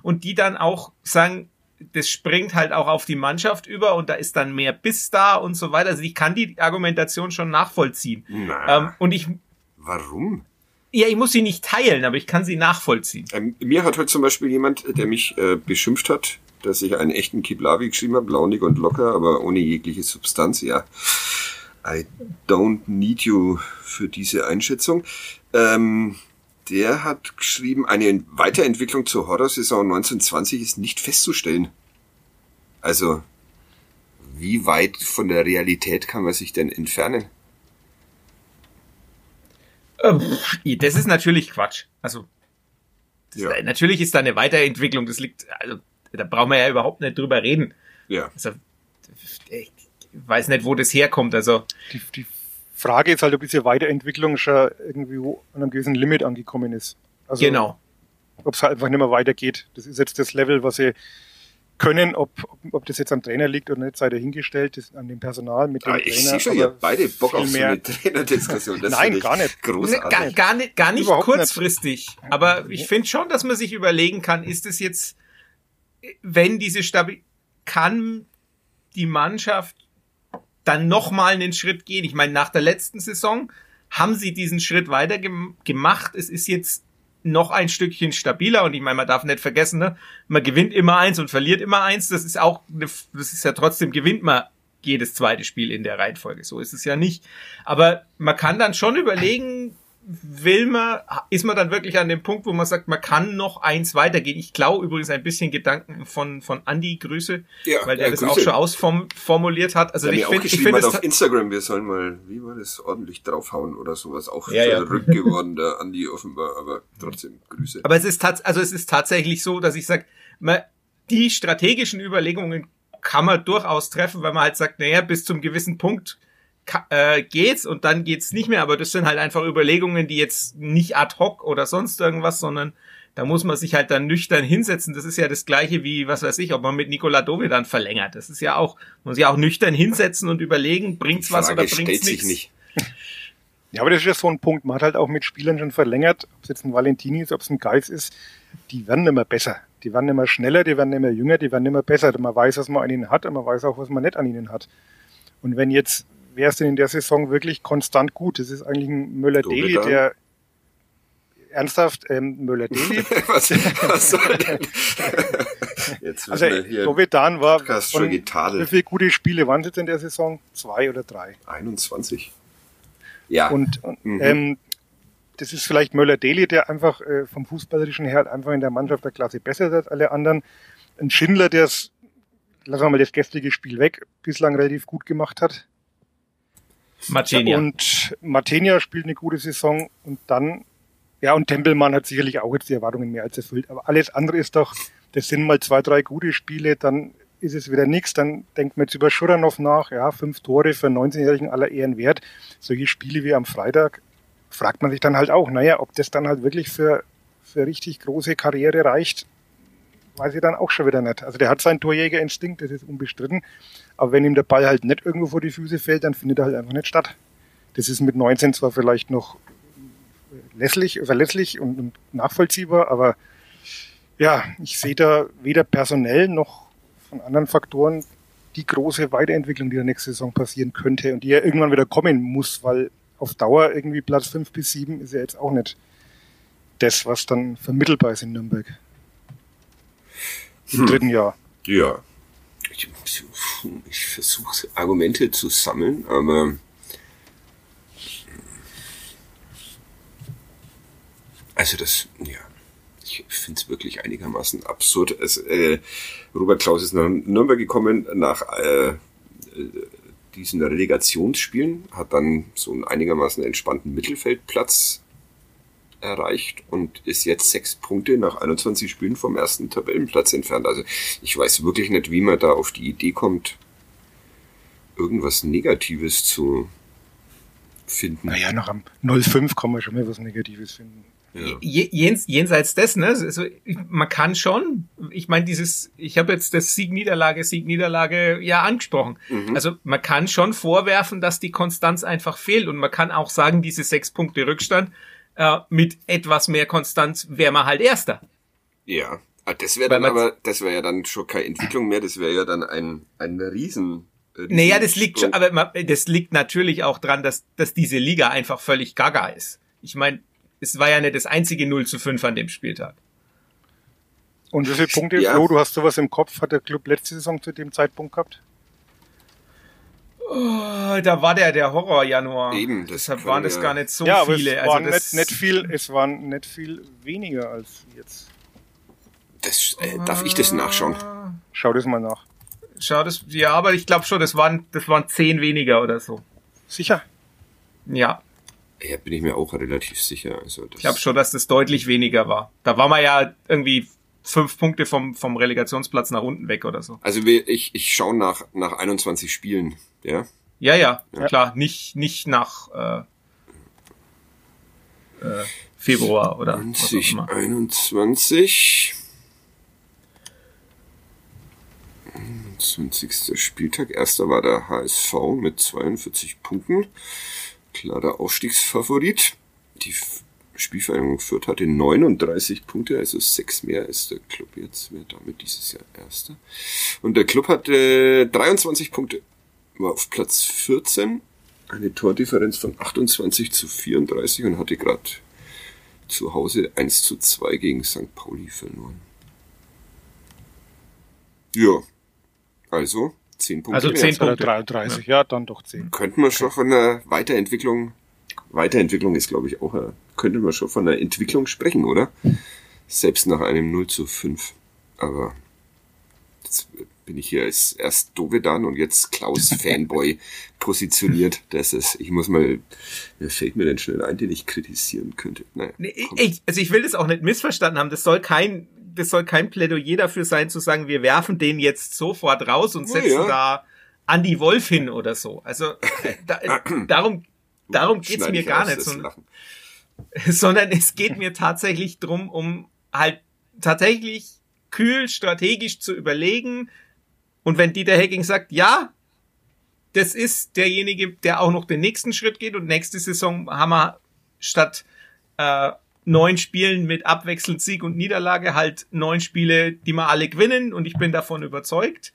und die dann auch sagen, das springt halt auch auf die Mannschaft über und da ist dann mehr Biss da und so weiter. Also ich kann die Argumentation schon nachvollziehen. Na, ähm, und ich. Warum? Ja, ich muss sie nicht teilen, aber ich kann sie nachvollziehen. Ähm, mir hat heute zum Beispiel jemand, der mich äh, beschimpft hat, dass ich einen echten Kiblavi geschrieben habe, launig und locker, aber ohne jegliche Substanz, ja. I don't need you für diese Einschätzung. Ähm, der hat geschrieben, eine Weiterentwicklung zur Horrorsaison 1920 ist nicht festzustellen. Also, wie weit von der Realität kann man sich denn entfernen? Ähm, das ist natürlich Quatsch. Also, ja. natürlich ist da eine Weiterentwicklung. Das liegt, also, da brauchen wir ja überhaupt nicht drüber reden. Ja. Also, ich weiß nicht, wo das herkommt. Also, die, die Frage ist halt, ob diese Weiterentwicklung schon irgendwie an einem gewissen Limit angekommen ist. Also, genau. Ob es halt einfach nicht mehr weitergeht. Das ist jetzt das Level, was sie können, ob, ob das jetzt am Trainer liegt oder nicht, sei dahingestellt, das an dem Personal mit dem ah, ich Trainer. Ich sehe schon, ihr beide Bock auf so eine Trainerdiskussion. [LAUGHS] Nein, gar nicht. Großartig. Gar, gar nicht, gar nicht kurzfristig. Nicht. Aber ich finde schon, dass man sich überlegen kann, ist es jetzt, wenn diese Stabil, kann die Mannschaft dann nochmal einen Schritt gehen. Ich meine, nach der letzten Saison haben sie diesen Schritt weiter gemacht. Es ist jetzt noch ein Stückchen stabiler und ich meine, man darf nicht vergessen, ne? man gewinnt immer eins und verliert immer eins. Das ist auch, das ist ja trotzdem gewinnt man jedes zweite Spiel in der Reihenfolge. So ist es ja nicht. Aber man kann dann schon überlegen, will man, ist man dann wirklich an dem Punkt, wo man sagt, man kann noch eins weitergehen. Ich glaube übrigens ein bisschen Gedanken von, von Andy, Grüße, ja, weil der ja, das Grüße. auch schon ausformuliert hat. Also der ich finde, ich finde auf Instagram, wir sollen mal, wie war das, ordentlich draufhauen oder sowas. Auch ja, verrückt ja. geworden, der Andy offenbar, aber trotzdem Grüße. Aber es ist, also es ist tatsächlich so, dass ich sage, die strategischen Überlegungen kann man durchaus treffen, weil man halt sagt, naja, bis zum gewissen Punkt äh, geht's und dann geht's nicht mehr. Aber das sind halt einfach Überlegungen, die jetzt nicht ad hoc oder sonst irgendwas, sondern da muss man sich halt dann nüchtern hinsetzen. Das ist ja das gleiche wie, was weiß ich, ob man mit Nikola Dove dann verlängert. Das ist ja auch, muss ja auch nüchtern hinsetzen und überlegen, bringt's was oder bringt's nichts. Nicht. Ja, aber das ist ja so ein Punkt. Man hat halt auch mit Spielern schon verlängert, ob es jetzt ein Valentini ist, ob es ein Geist ist, die werden immer besser. Die werden immer schneller, die werden immer jünger, die werden immer besser. Man weiß, was man an ihnen hat und man weiß auch, was man nicht an ihnen hat. Und wenn jetzt, wer ist denn in der Saison wirklich konstant gut? Das ist eigentlich ein Müller-Deli, der ernsthaft ähm, Müller-Deli. [LAUGHS] was, was soll denn? Jetzt also Dovedan war von, wie viele gute Spiele waren es jetzt in der Saison? Zwei oder drei? 21. Ja. Und, und mhm. ähm, das ist vielleicht Möller-Deli, der einfach äh, vom Fußballerischen her halt einfach in der Mannschaft der Klasse besser ist als alle anderen. Ein Schindler, der es, lassen wir mal das gestrige Spiel weg, bislang relativ gut gemacht hat. Martenia. Und Martenia spielt eine gute Saison und dann ja, und Tempelmann hat sicherlich auch jetzt die Erwartungen mehr als erfüllt. Aber alles andere ist doch, das sind mal zwei, drei gute Spiele, dann ist es wieder nichts. Dann denkt man jetzt über Schuranov nach, ja, fünf Tore für einen 19-Jährigen aller Ehren wert. Solche Spiele wie am Freitag fragt man sich dann halt auch, naja, ob das dann halt wirklich für, für richtig große Karriere reicht, weiß ich dann auch schon wieder nicht. Also der hat seinen Torjägerinstinkt, das ist unbestritten. Aber wenn ihm der Ball halt nicht irgendwo vor die Füße fällt, dann findet er halt einfach nicht statt. Das ist mit 19 zwar vielleicht noch lässlich, verlässlich und, und nachvollziehbar, aber ja, ich sehe da weder personell noch von anderen Faktoren die große Weiterentwicklung, die der nächste Saison passieren könnte und die ja irgendwann wieder kommen muss, weil auf Dauer irgendwie Platz fünf bis sieben ist ja jetzt auch nicht das, was dann vermittelbar ist in Nürnberg. Im hm. dritten Jahr. Ja. Ich, ich versuche Argumente zu sammeln, aber Also das, ja, ich finde es wirklich einigermaßen absurd. Es, äh, Robert Klaus ist nach Nürnberg gekommen nach äh, diesen Relegationsspielen, hat dann so einen einigermaßen entspannten Mittelfeldplatz erreicht und ist jetzt sechs Punkte nach 21 Spielen vom ersten Tabellenplatz entfernt. Also ich weiß wirklich nicht, wie man da auf die Idee kommt, irgendwas Negatives zu finden. Naja, nach am 0,5 kann man schon mal was Negatives finden. Ja. Jens, jenseits des, ne? Also, man kann schon, ich meine, dieses, ich habe jetzt das Sieg-Niederlage, Sieg-Niederlage ja angesprochen. Mhm. Also man kann schon vorwerfen, dass die Konstanz einfach fehlt und man kann auch sagen, diese sechs Punkte Rückstand äh, mit etwas mehr Konstanz wäre man halt Erster. Ja, ah, das wäre dann aber, das wäre ja dann schon keine Entwicklung mehr, das wäre ja dann ein, ein Riesen. Riesen naja, das liegt schon, aber das liegt natürlich auch dran, dass, dass diese Liga einfach völlig gaga ist. Ich meine, es war ja nicht das einzige 0 zu 5 an dem Spieltag. Und wie viele Punkte, ja. Flo, du hast sowas im Kopf, hat der Club letzte Saison zu dem Zeitpunkt gehabt? Oh, da war der der Horror Januar. Eben, deshalb waren das gar nicht so ja, viele. Es waren also nicht, nicht viel, es waren nicht viel weniger als jetzt. Das, äh, darf ich das nachschauen? Schau das mal nach. Schau das, ja, aber ich glaube schon, das waren, das waren zehn weniger oder so. Sicher? Ja. Ja, bin ich mir auch relativ sicher. Also das ich glaube schon, dass das deutlich weniger war. Da war man ja irgendwie fünf Punkte vom, vom Relegationsplatz nach unten weg oder so. Also ich, ich schaue nach, nach 21 Spielen, ja? Ja, ja, ja. klar. Nicht, nicht nach äh, äh, Februar oder 20, 21. 21. Spieltag. Erster war der HSV mit 42 Punkten klarer Aufstiegsfavorit. Die Spielvereinigung Fürth hatte 39 Punkte, also sechs mehr als der Club jetzt, wäre damit dieses Jahr Erster. Und der Club hatte 23 Punkte, war auf Platz 14, eine Tordifferenz von 28 zu 34 und hatte gerade zu Hause 1 zu 2 gegen St. Pauli verloren. Ja, also 10 Punkte. Also 10 Punkte. 33, ja. ja, dann doch 10. Könnten wir schon von einer Weiterentwicklung, Weiterentwicklung ist glaube ich auch, könnte man schon von einer Entwicklung sprechen, oder? Selbst nach einem 0 zu 5. Aber jetzt bin ich hier als erst Dovedan und jetzt Klaus [LAUGHS] Fanboy positioniert. Das ist, ich muss mal, wer fällt mir denn schnell ein, den ich kritisieren könnte? Naja, nee, ich, also ich will das auch nicht missverstanden haben. Das soll kein das soll kein Plädoyer dafür sein, zu sagen, wir werfen den jetzt sofort raus und setzen ja. da Andy Wolf hin oder so. Also [LAUGHS] äh, da, darum, darum geht's mir gar nicht. So, [LAUGHS] sondern es geht mir tatsächlich drum, um halt tatsächlich kühl strategisch zu überlegen. Und wenn Dieter Hecking sagt, ja, das ist derjenige, der auch noch den nächsten Schritt geht und nächste Saison haben wir statt äh, neun Spielen mit abwechselnd Sieg und Niederlage halt neun Spiele, die wir alle gewinnen und ich bin davon überzeugt,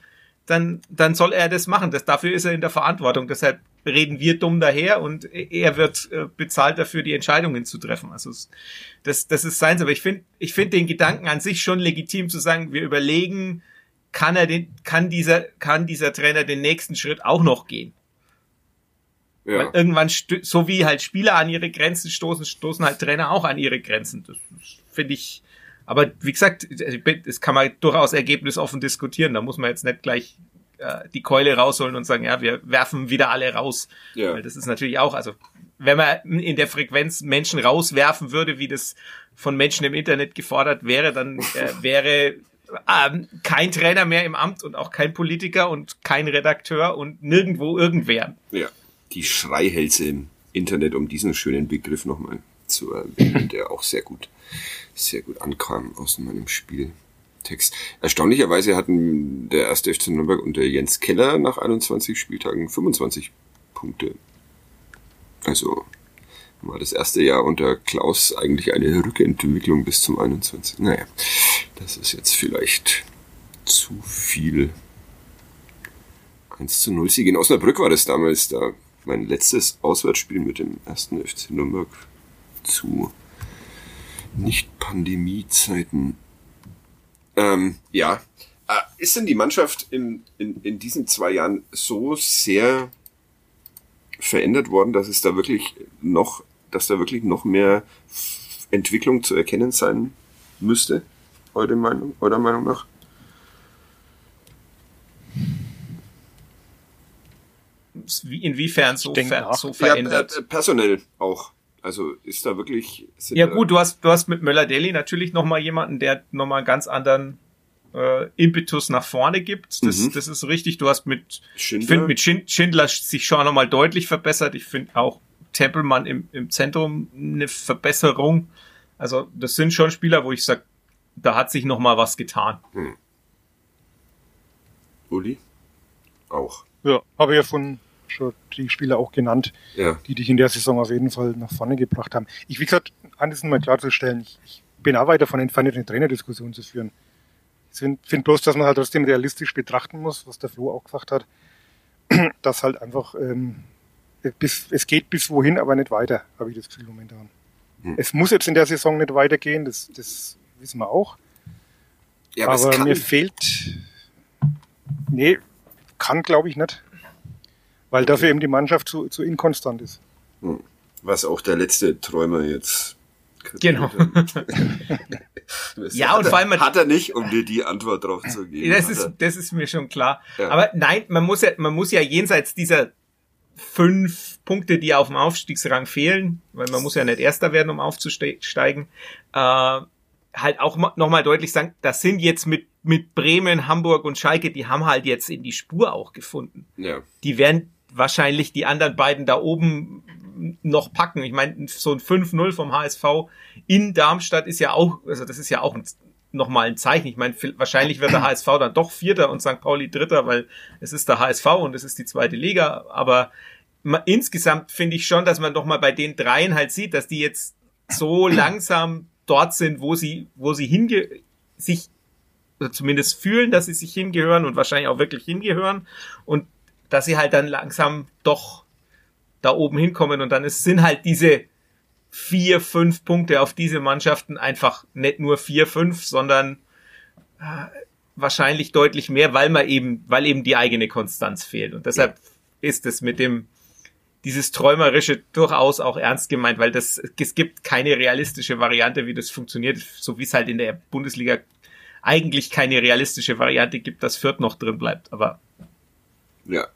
dann, dann soll er das machen. Das, dafür ist er in der Verantwortung. Deshalb reden wir dumm daher und er wird äh, bezahlt dafür, die Entscheidungen zu treffen. Also das, das ist seins. Aber ich finde, ich finde den Gedanken an sich schon legitim zu sagen, wir überlegen, kann er den, kann dieser, kann dieser Trainer den nächsten Schritt auch noch gehen? Ja. Weil irgendwann, so wie halt Spieler an ihre Grenzen stoßen, stoßen halt Trainer auch an ihre Grenzen. Das finde ich, aber wie gesagt, das kann man durchaus ergebnisoffen diskutieren. Da muss man jetzt nicht gleich äh, die Keule rausholen und sagen, ja, wir werfen wieder alle raus. Ja. Weil das ist natürlich auch, also wenn man in der Frequenz Menschen rauswerfen würde, wie das von Menschen im Internet gefordert wäre, dann äh, [LAUGHS] wäre ähm, kein Trainer mehr im Amt und auch kein Politiker und kein Redakteur und nirgendwo irgendwer. Ja, die Schreihälse im Internet, um diesen schönen Begriff nochmal zu erwähnen, [LAUGHS] der auch sehr gut, sehr gut ankam aus meinem Spieltext. Erstaunlicherweise hatten der erste FC Nürnberg und der Jens Keller nach 21 Spieltagen 25 Punkte. Also war das erste Jahr unter Klaus eigentlich eine Rückentwicklung bis zum 21. Naja, das ist jetzt vielleicht zu viel. 1 zu 0 Sieg. In Osnabrück war das damals da mein letztes Auswärtsspiel mit dem ersten FC Nürnberg zu Nicht-Pandemie-Zeiten. Ähm, ja. Äh, ist denn die Mannschaft in, in, in diesen zwei Jahren so sehr verändert worden, dass es da wirklich noch dass da wirklich noch mehr Entwicklung zu erkennen sein müsste, eure Meinung, eurer Meinung nach? Inwiefern so, ver so verändert? Ja, äh, personell auch. Also ist da wirklich. Ja gut, du hast du hast mit Möller Deli natürlich noch mal jemanden, der noch mal einen ganz anderen äh, Impetus nach vorne gibt. Das, mhm. das ist richtig. Du hast mit Schindler. ich finde mit Schindler sich schon noch mal deutlich verbessert. Ich finde auch Tempelmann im, im Zentrum eine Verbesserung. Also das sind schon Spieler, wo ich sage, da hat sich noch mal was getan. Hm. Uli? Auch. Ja, habe ja von schon die Spieler auch genannt, ja. die dich in der Saison auf jeden Fall nach vorne gebracht haben. Ich, wie gesagt, eines mal klarzustellen, ich, ich bin auch weit davon entfernt, eine Trainerdiskussion zu führen. Ich finde bloß, dass man halt trotzdem realistisch betrachten muss, was der Flo auch gesagt hat, [CLEARS THROAT] dass halt einfach ähm, bis, es geht bis wohin, aber nicht weiter, habe ich das Gefühl momentan. Hm. Es muss jetzt in der Saison nicht weitergehen, das, das wissen wir auch. Ja, aber, aber mir fehlt, nee, kann glaube ich nicht, weil okay. dafür eben die Mannschaft zu, zu inkonstant ist. Hm. Was auch der letzte Träumer jetzt Genau. [LAUGHS] [LAUGHS] ja, und vor allem hat er nicht, um dir die Antwort drauf zu geben. Das ist, das ist mir schon klar. Ja. Aber nein, man muss ja, man muss ja jenseits dieser fünf Punkte, die auf dem Aufstiegsrang fehlen, weil man muss ja nicht Erster werden, um aufzusteigen, äh, halt auch nochmal deutlich sagen, das sind jetzt mit, mit Bremen, Hamburg und Schalke, die haben halt jetzt in die Spur auch gefunden. Ja. Die werden wahrscheinlich die anderen beiden da oben noch packen. Ich meine, so ein 5-0 vom HSV in Darmstadt ist ja auch, also das ist ja auch nochmal ein Zeichen. Ich meine, wahrscheinlich wird der HSV dann doch Vierter und St. Pauli Dritter, weil es ist der HSV und es ist die zweite Liga. Aber insgesamt finde ich schon, dass man doch mal bei den dreien halt sieht, dass die jetzt so langsam dort sind, wo sie, wo sie hinge, sich, oder zumindest fühlen, dass sie sich hingehören und wahrscheinlich auch wirklich hingehören und dass sie halt dann langsam doch da oben hinkommen und dann ist, sind halt diese vier, fünf Punkte auf diese Mannschaften einfach nicht nur vier, fünf, sondern äh, wahrscheinlich deutlich mehr, weil man eben, weil eben die eigene Konstanz fehlt. Und deshalb ja. ist es mit dem dieses träumerische durchaus auch ernst gemeint, weil das es gibt keine realistische Variante, wie das funktioniert, so wie es halt in der Bundesliga eigentlich keine realistische Variante gibt, dass Fürth noch drin bleibt. Aber ja,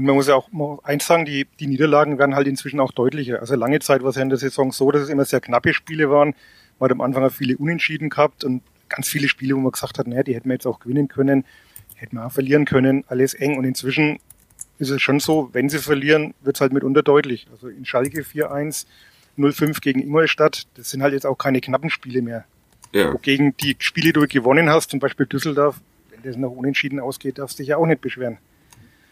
und man muss ja auch mal eins sagen, die, die Niederlagen werden halt inzwischen auch deutlicher. Also lange Zeit war es ja in der Saison so, dass es immer sehr knappe Spiele waren. Man hat am Anfang auch viele Unentschieden gehabt und ganz viele Spiele, wo man gesagt hat, naja, die hätten wir jetzt auch gewinnen können, hätten wir auch verlieren können, alles eng. Und inzwischen ist es schon so, wenn sie verlieren, wird es halt mitunter deutlich. Also in Schalke 4-1, 0-5 gegen Ingolstadt, das sind halt jetzt auch keine knappen Spiele mehr. Ja. Gegen die Spiele, die du gewonnen hast, zum Beispiel Düsseldorf, wenn das noch unentschieden ausgeht, darfst du dich ja auch nicht beschweren.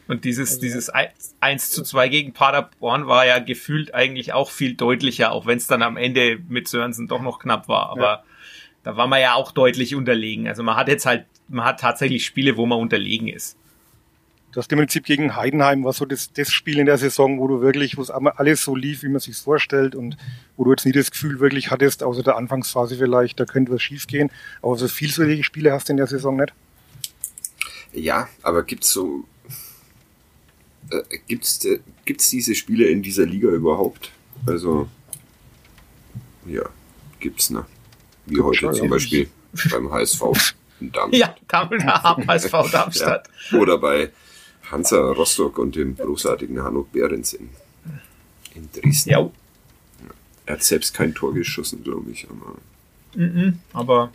Und dieses, also, dieses 1 zu 2 gegen Paderborn war ja gefühlt eigentlich auch viel deutlicher, auch wenn es dann am Ende mit Sörensen doch noch knapp war. Aber ja. da war man ja auch deutlich unterlegen. Also man hat jetzt halt, man hat tatsächlich Spiele, wo man unterlegen ist. Du hast im Prinzip gegen Heidenheim war so das, das Spiel in der Saison, wo du wirklich, wo es alles so lief, wie man sich vorstellt und wo du jetzt nie das Gefühl wirklich hattest, außer der Anfangsphase vielleicht, da könnte was schief gehen. Aber so viel solche Spiele hast du in der Saison nicht. Ja, aber gibt's so äh, gibt's, äh, gibt's diese Spiele in dieser Liga überhaupt? Also, ja, gibt's, ne? Wie Kommt heute zum Beispiel beim HSV in Darmstadt. [LAUGHS] Ja, HSV [LAUGHS] Darmstadt. Ja. Oder bei Hansa Rostock und dem großartigen Hanno Behrens in, in Dresden. Ja. Er hat selbst kein Tor geschossen, glaube ich. Aber, -mm, aber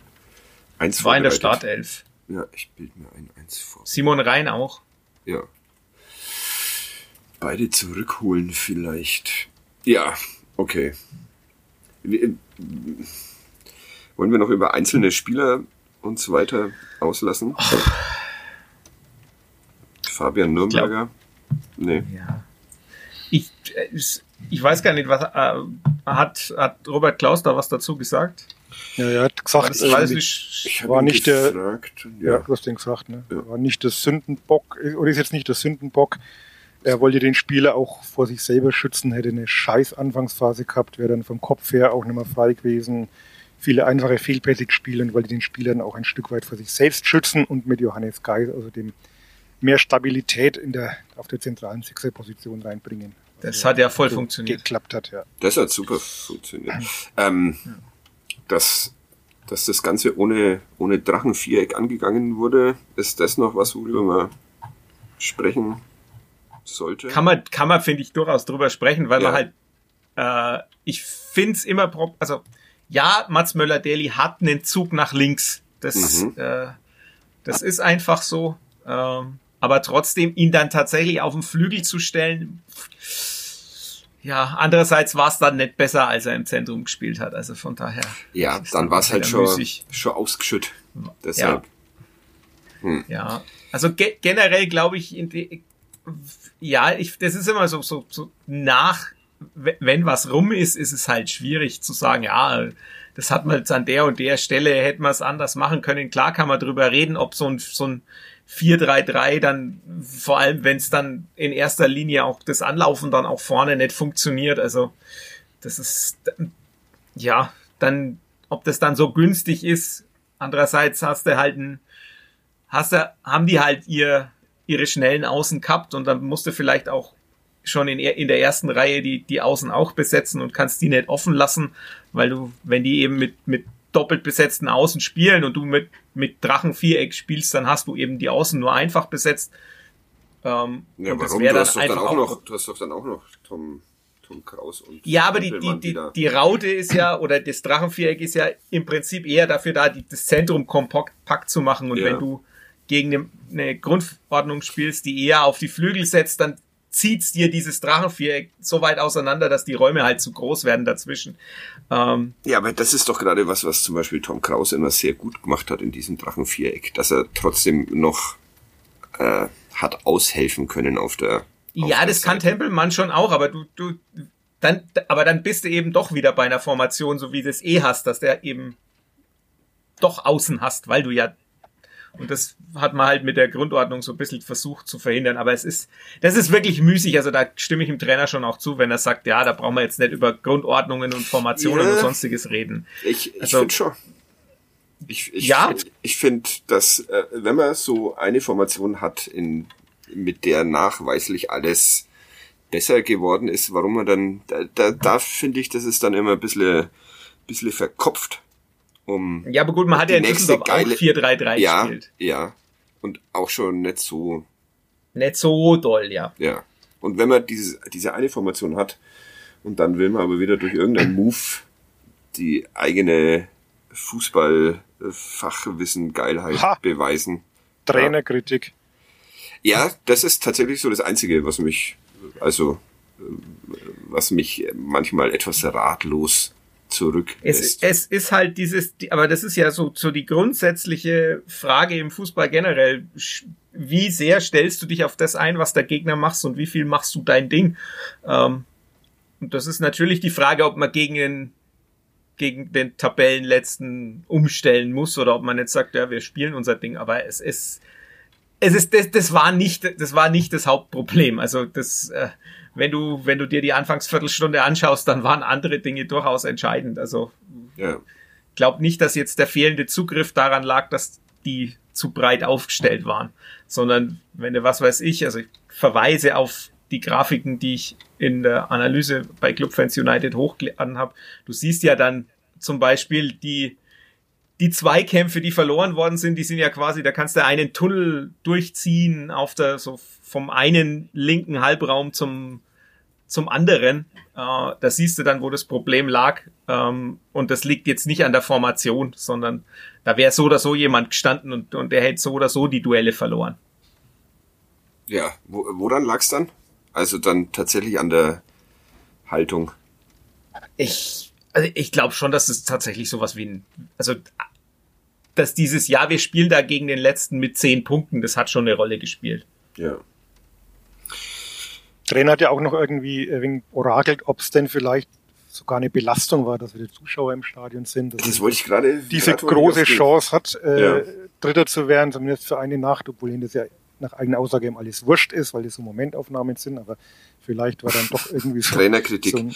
eins war in der Startelf. Ja, ich bilde mir ein eins vor. Simon Rhein auch. Ja, beide zurückholen vielleicht. Ja, okay. Wir, wollen wir noch über einzelne Spieler und so weiter auslassen? Oh. Fabian Nürnberger? Nee. Ja. Ich, ich weiß gar nicht, was äh, hat, hat Robert Klaus da was dazu gesagt? Ja, er hat gesagt, ich weiß nicht, ich war nicht gefragt, der, ja. ja, du hast den gesagt, ne? Ja. War nicht der Sündenbock, oder ist jetzt nicht der Sündenbock, er wollte den Spieler auch vor sich selber schützen, hätte eine scheiß Anfangsphase gehabt, wäre dann vom Kopf her auch nicht mehr frei gewesen. Viele einfache Fehlpässe gespielt und wollte den Spielern auch ein Stück weit vor sich selbst schützen und mit Johannes Geis, also dem mehr Stabilität in der, auf der zentralen Sechserposition reinbringen. Das also, hat ja voll so funktioniert. Geklappt hat, ja. Das hat super funktioniert. Ähm, ja. dass, dass das Ganze ohne, ohne Drachenviereck angegangen wurde, ist das noch was, worüber wir sprechen sollte. Kann man, kann man, finde ich, durchaus drüber sprechen, weil ja. man halt, äh, ich finde es immer, also, ja, Mats Möller-Daly hat einen Zug nach links. Das, mhm. äh, das ist einfach so. Ähm, aber trotzdem ihn dann tatsächlich auf den Flügel zu stellen, ja, andererseits war es dann nicht besser, als er im Zentrum gespielt hat. Also von daher. Ja, dann war es halt schon, schon ausgeschüttet. Deshalb. Ja, hm. ja. also ge generell glaube ich, in ja, ich, das ist immer so, so, so nach, wenn was rum ist, ist es halt schwierig zu sagen, ja, das hat man jetzt an der und der Stelle, hätten wir es anders machen können. Klar kann man drüber reden, ob so ein, so ein 4-3-3 dann, vor allem wenn es dann in erster Linie auch das Anlaufen dann auch vorne nicht funktioniert. Also das ist, ja, dann, ob das dann so günstig ist. Andererseits hast du halt ein, hast du, haben die halt ihr, ihre schnellen Außen gehabt und dann musst du vielleicht auch schon in, in der ersten Reihe die, die Außen auch besetzen und kannst die nicht offen lassen, weil du, wenn die eben mit, mit doppelt besetzten Außen spielen und du mit, mit Drachenviereck spielst, dann hast du eben die Außen nur einfach besetzt. Ähm, ja, warum? du hast, doch dann auch noch, du hast doch dann auch noch Tom, Tom Kraus und Ja, aber die, die, die, die Raute ist ja, oder das Drachenviereck ist ja im Prinzip eher dafür da, die, das Zentrum kompakt zu machen und ja. wenn du gegen eine, Grundordnung spielst, die eher auf die Flügel setzt, dann zieht's dir dieses Drachenviereck so weit auseinander, dass die Räume halt zu groß werden dazwischen. Ähm, ja, aber das ist doch gerade was, was zum Beispiel Tom Krause immer sehr gut gemacht hat in diesem Drachenviereck, dass er trotzdem noch äh, hat aushelfen können auf der. Auf ja, der das Seite. kann Tempelmann schon auch, aber du, du, dann, aber dann bist du eben doch wieder bei einer Formation, so wie du es eh hast, dass der eben doch außen hast, weil du ja und das hat man halt mit der Grundordnung so ein bisschen versucht zu verhindern. Aber es ist, das ist wirklich müßig. Also da stimme ich dem Trainer schon auch zu, wenn er sagt, ja, da brauchen wir jetzt nicht über Grundordnungen und Formationen ja, und sonstiges reden. Ich, ich also, finde schon. Ich, ich, ja. ich finde, dass äh, wenn man so eine Formation hat, in, mit der nachweislich alles besser geworden ist, warum man dann, da, da, da finde ich, das ist dann immer ein bisschen, bisschen verkopft um. Ja, aber gut, man hat ja in Düsseldorf geile, auch 4-3-3 ja, gespielt. Ja, und auch schon nicht so. Nicht so doll, ja. Ja. Und wenn man diese, diese eine Formation hat und dann will man aber wieder durch irgendeinen Move die eigene Fußballfachwissen Geilheit ha. beweisen. Trainerkritik. Ja, das ist tatsächlich so das Einzige, was mich, also, was mich manchmal etwas ratlos zurück. Es, es ist halt dieses, aber das ist ja so, so die grundsätzliche Frage im Fußball generell. Wie sehr stellst du dich auf das ein, was der Gegner macht und wie viel machst du dein Ding? Ähm, und das ist natürlich die Frage, ob man gegen den, gegen den Tabellenletzten umstellen muss oder ob man jetzt sagt, ja, wir spielen unser Ding. Aber es ist, es ist, das, das war nicht, das war nicht das Hauptproblem. Also das, äh, wenn du, wenn du dir die Anfangsviertelstunde anschaust, dann waren andere Dinge durchaus entscheidend. Also ja. glaub nicht, dass jetzt der fehlende Zugriff daran lag, dass die zu breit aufgestellt waren, sondern wenn du was weiß ich, also ich verweise auf die Grafiken, die ich in der Analyse bei Clubfans United hochgeladen habe. Du siehst ja dann zum Beispiel die die Zweikämpfe, die verloren worden sind, die sind ja quasi, da kannst du einen Tunnel durchziehen auf der, so vom einen linken Halbraum zum, zum anderen. Äh, da siehst du dann, wo das Problem lag. Ähm, und das liegt jetzt nicht an der Formation, sondern da wäre so oder so jemand gestanden und, und der hätte so oder so die Duelle verloren. Ja, wo, woran lag es dann? Also dann tatsächlich an der Haltung. Ich also ich glaube schon, dass es tatsächlich sowas wie ein, also dass dieses Jahr wir spielen da gegen den letzten mit zehn Punkten, das hat schon eine Rolle gespielt. Ja. Trainer hat ja auch noch irgendwie ein orakelt, ob es denn vielleicht sogar eine Belastung war, dass wir die Zuschauer im Stadion sind. Das wollte ich gerade. Diese große Chance hat, äh, ja. Dritter zu werden, zumindest für eine Nacht, obwohl ihnen das ja nach eigener Aussage eben alles wurscht ist, weil das so Momentaufnahmen sind, aber vielleicht war dann doch irgendwie so, so, ein,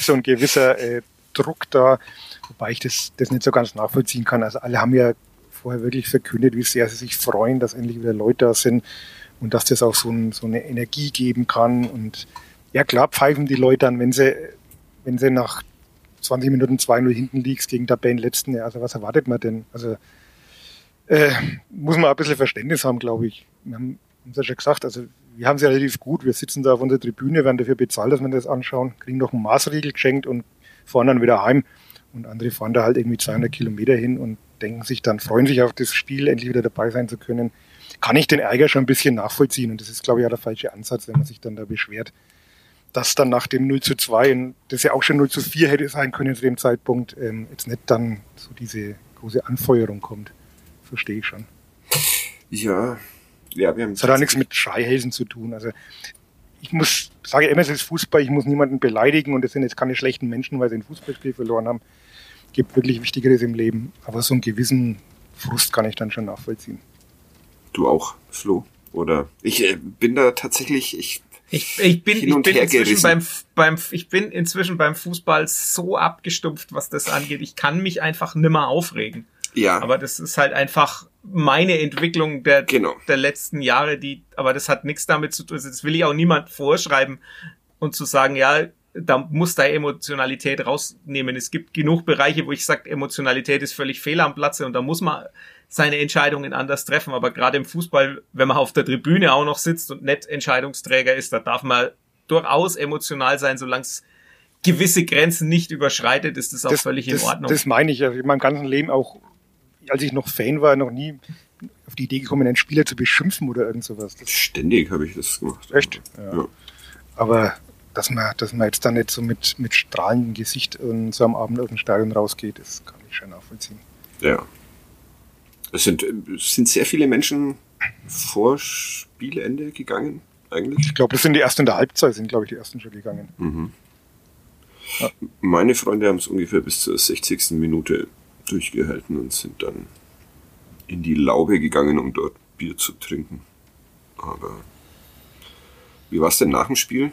so ein gewisser äh, Druck da, wobei ich das, das nicht so ganz nachvollziehen kann. Also alle haben ja vorher wirklich verkündet, wie sehr sie sich freuen, dass endlich wieder Leute da sind und dass das auch so, ein, so eine Energie geben kann. Und ja klar, pfeifen die Leute dann, wenn sie, wenn sie nach 20 Minuten 2-0 hinten liegst gegen Tabellenletzten, also was erwartet man denn? Also äh, muss man ein bisschen Verständnis haben, glaube ich. Wir haben es ja schon gesagt, also wir haben es ja relativ gut. Wir sitzen da auf unserer Tribüne, werden dafür bezahlt, dass wir das anschauen, kriegen noch einen Maßriegel geschenkt und fahren dann wieder heim. Und andere fahren da halt irgendwie 200 Kilometer hin und denken sich dann, freuen sich auf das Spiel, endlich wieder dabei sein zu können. Kann ich den Ärger schon ein bisschen nachvollziehen. Und das ist, glaube ich, auch der falsche Ansatz, wenn man sich dann da beschwert, dass dann nach dem 0 zu 2, das ja auch schon 0 zu 4 hätte sein können zu dem Zeitpunkt, ähm, jetzt nicht dann so diese große Anfeuerung kommt. Verstehe ich schon. Ja, ja, wir haben. Das hat auch nichts mit Schreihälsen zu tun. Also ich muss, sage immer, es ist Fußball, ich muss niemanden beleidigen und es sind jetzt keine schlechten Menschen, weil sie ein Fußballspiel verloren haben. Gibt wirklich Wichtigeres im Leben. Aber so einen gewissen Frust kann ich dann schon nachvollziehen. Du auch, Flo? Oder ich äh, bin da tatsächlich, ich ich, ich bin, ich bin inzwischen beim, beim, ich bin inzwischen beim Fußball so abgestumpft, was das angeht. Ich kann mich einfach nimmer aufregen. Ja. Aber das ist halt einfach meine Entwicklung der, genau. der letzten Jahre, die, aber das hat nichts damit zu tun. Also das will ich auch niemand vorschreiben und zu sagen, ja, da muss da Emotionalität rausnehmen. Es gibt genug Bereiche, wo ich sage, Emotionalität ist völlig fehl am Platze und da muss man seine Entscheidungen anders treffen. Aber gerade im Fußball, wenn man auf der Tribüne auch noch sitzt und nicht Entscheidungsträger ist, da darf man durchaus emotional sein, solange es gewisse Grenzen nicht überschreitet, ist das auch das, völlig in das, Ordnung. Das meine ich. Also in meinem ganzen Leben auch als ich noch Fan war, noch nie auf die Idee gekommen, einen Spieler zu beschimpfen oder irgend sowas. Ständig habe ich das gemacht. Echt? Ja. ja. Aber dass man, dass man jetzt da nicht so mit, mit strahlendem Gesicht und so am Abend aus dem Stadion rausgeht, das kann ich schon nachvollziehen. Ja. Es sind, es sind sehr viele Menschen vor Spielende gegangen, eigentlich. Ich glaube, das sind die ersten in der Halbzeit, sind, glaube ich, die ersten schon gegangen. Mhm. Ja. Meine Freunde haben es ungefähr bis zur 60. Minute durchgehalten und sind dann in die Laube gegangen, um dort Bier zu trinken. Aber wie war es denn nach dem Spiel?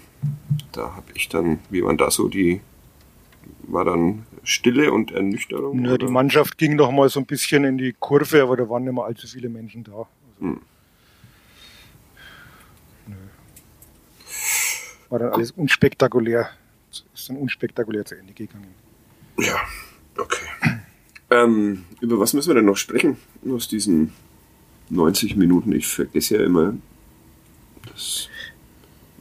Da habe ich dann, wie waren da so die, war dann Stille und Ernüchterung? Ja, die Mannschaft ging noch mal so ein bisschen in die Kurve, aber da waren nicht mehr allzu viele Menschen da. Also, hm. War dann alles unspektakulär, ist dann unspektakulär zu Ende gegangen. Ja, okay. Ähm, über was müssen wir denn noch sprechen aus diesen 90 Minuten? Ich vergesse ja immer das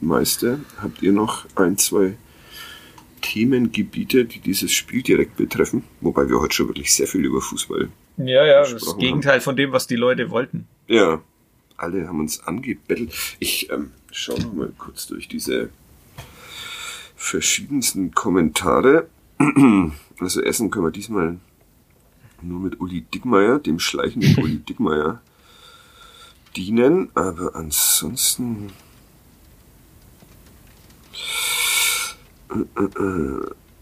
meiste. Habt ihr noch ein, zwei Themengebiete, die dieses Spiel direkt betreffen? Wobei wir heute schon wirklich sehr viel über Fußball Ja, ja, das Gegenteil haben. von dem, was die Leute wollten. Ja. alle haben uns angebettelt. Ich ähm, schaue noch mal kurz durch diese verschiedensten Kommentare. [CLEARS THROAT] Also essen können wir diesmal nur mit Uli Dickmeier, dem schleichenden [LAUGHS] Uli Dickmeier, dienen. Aber ansonsten...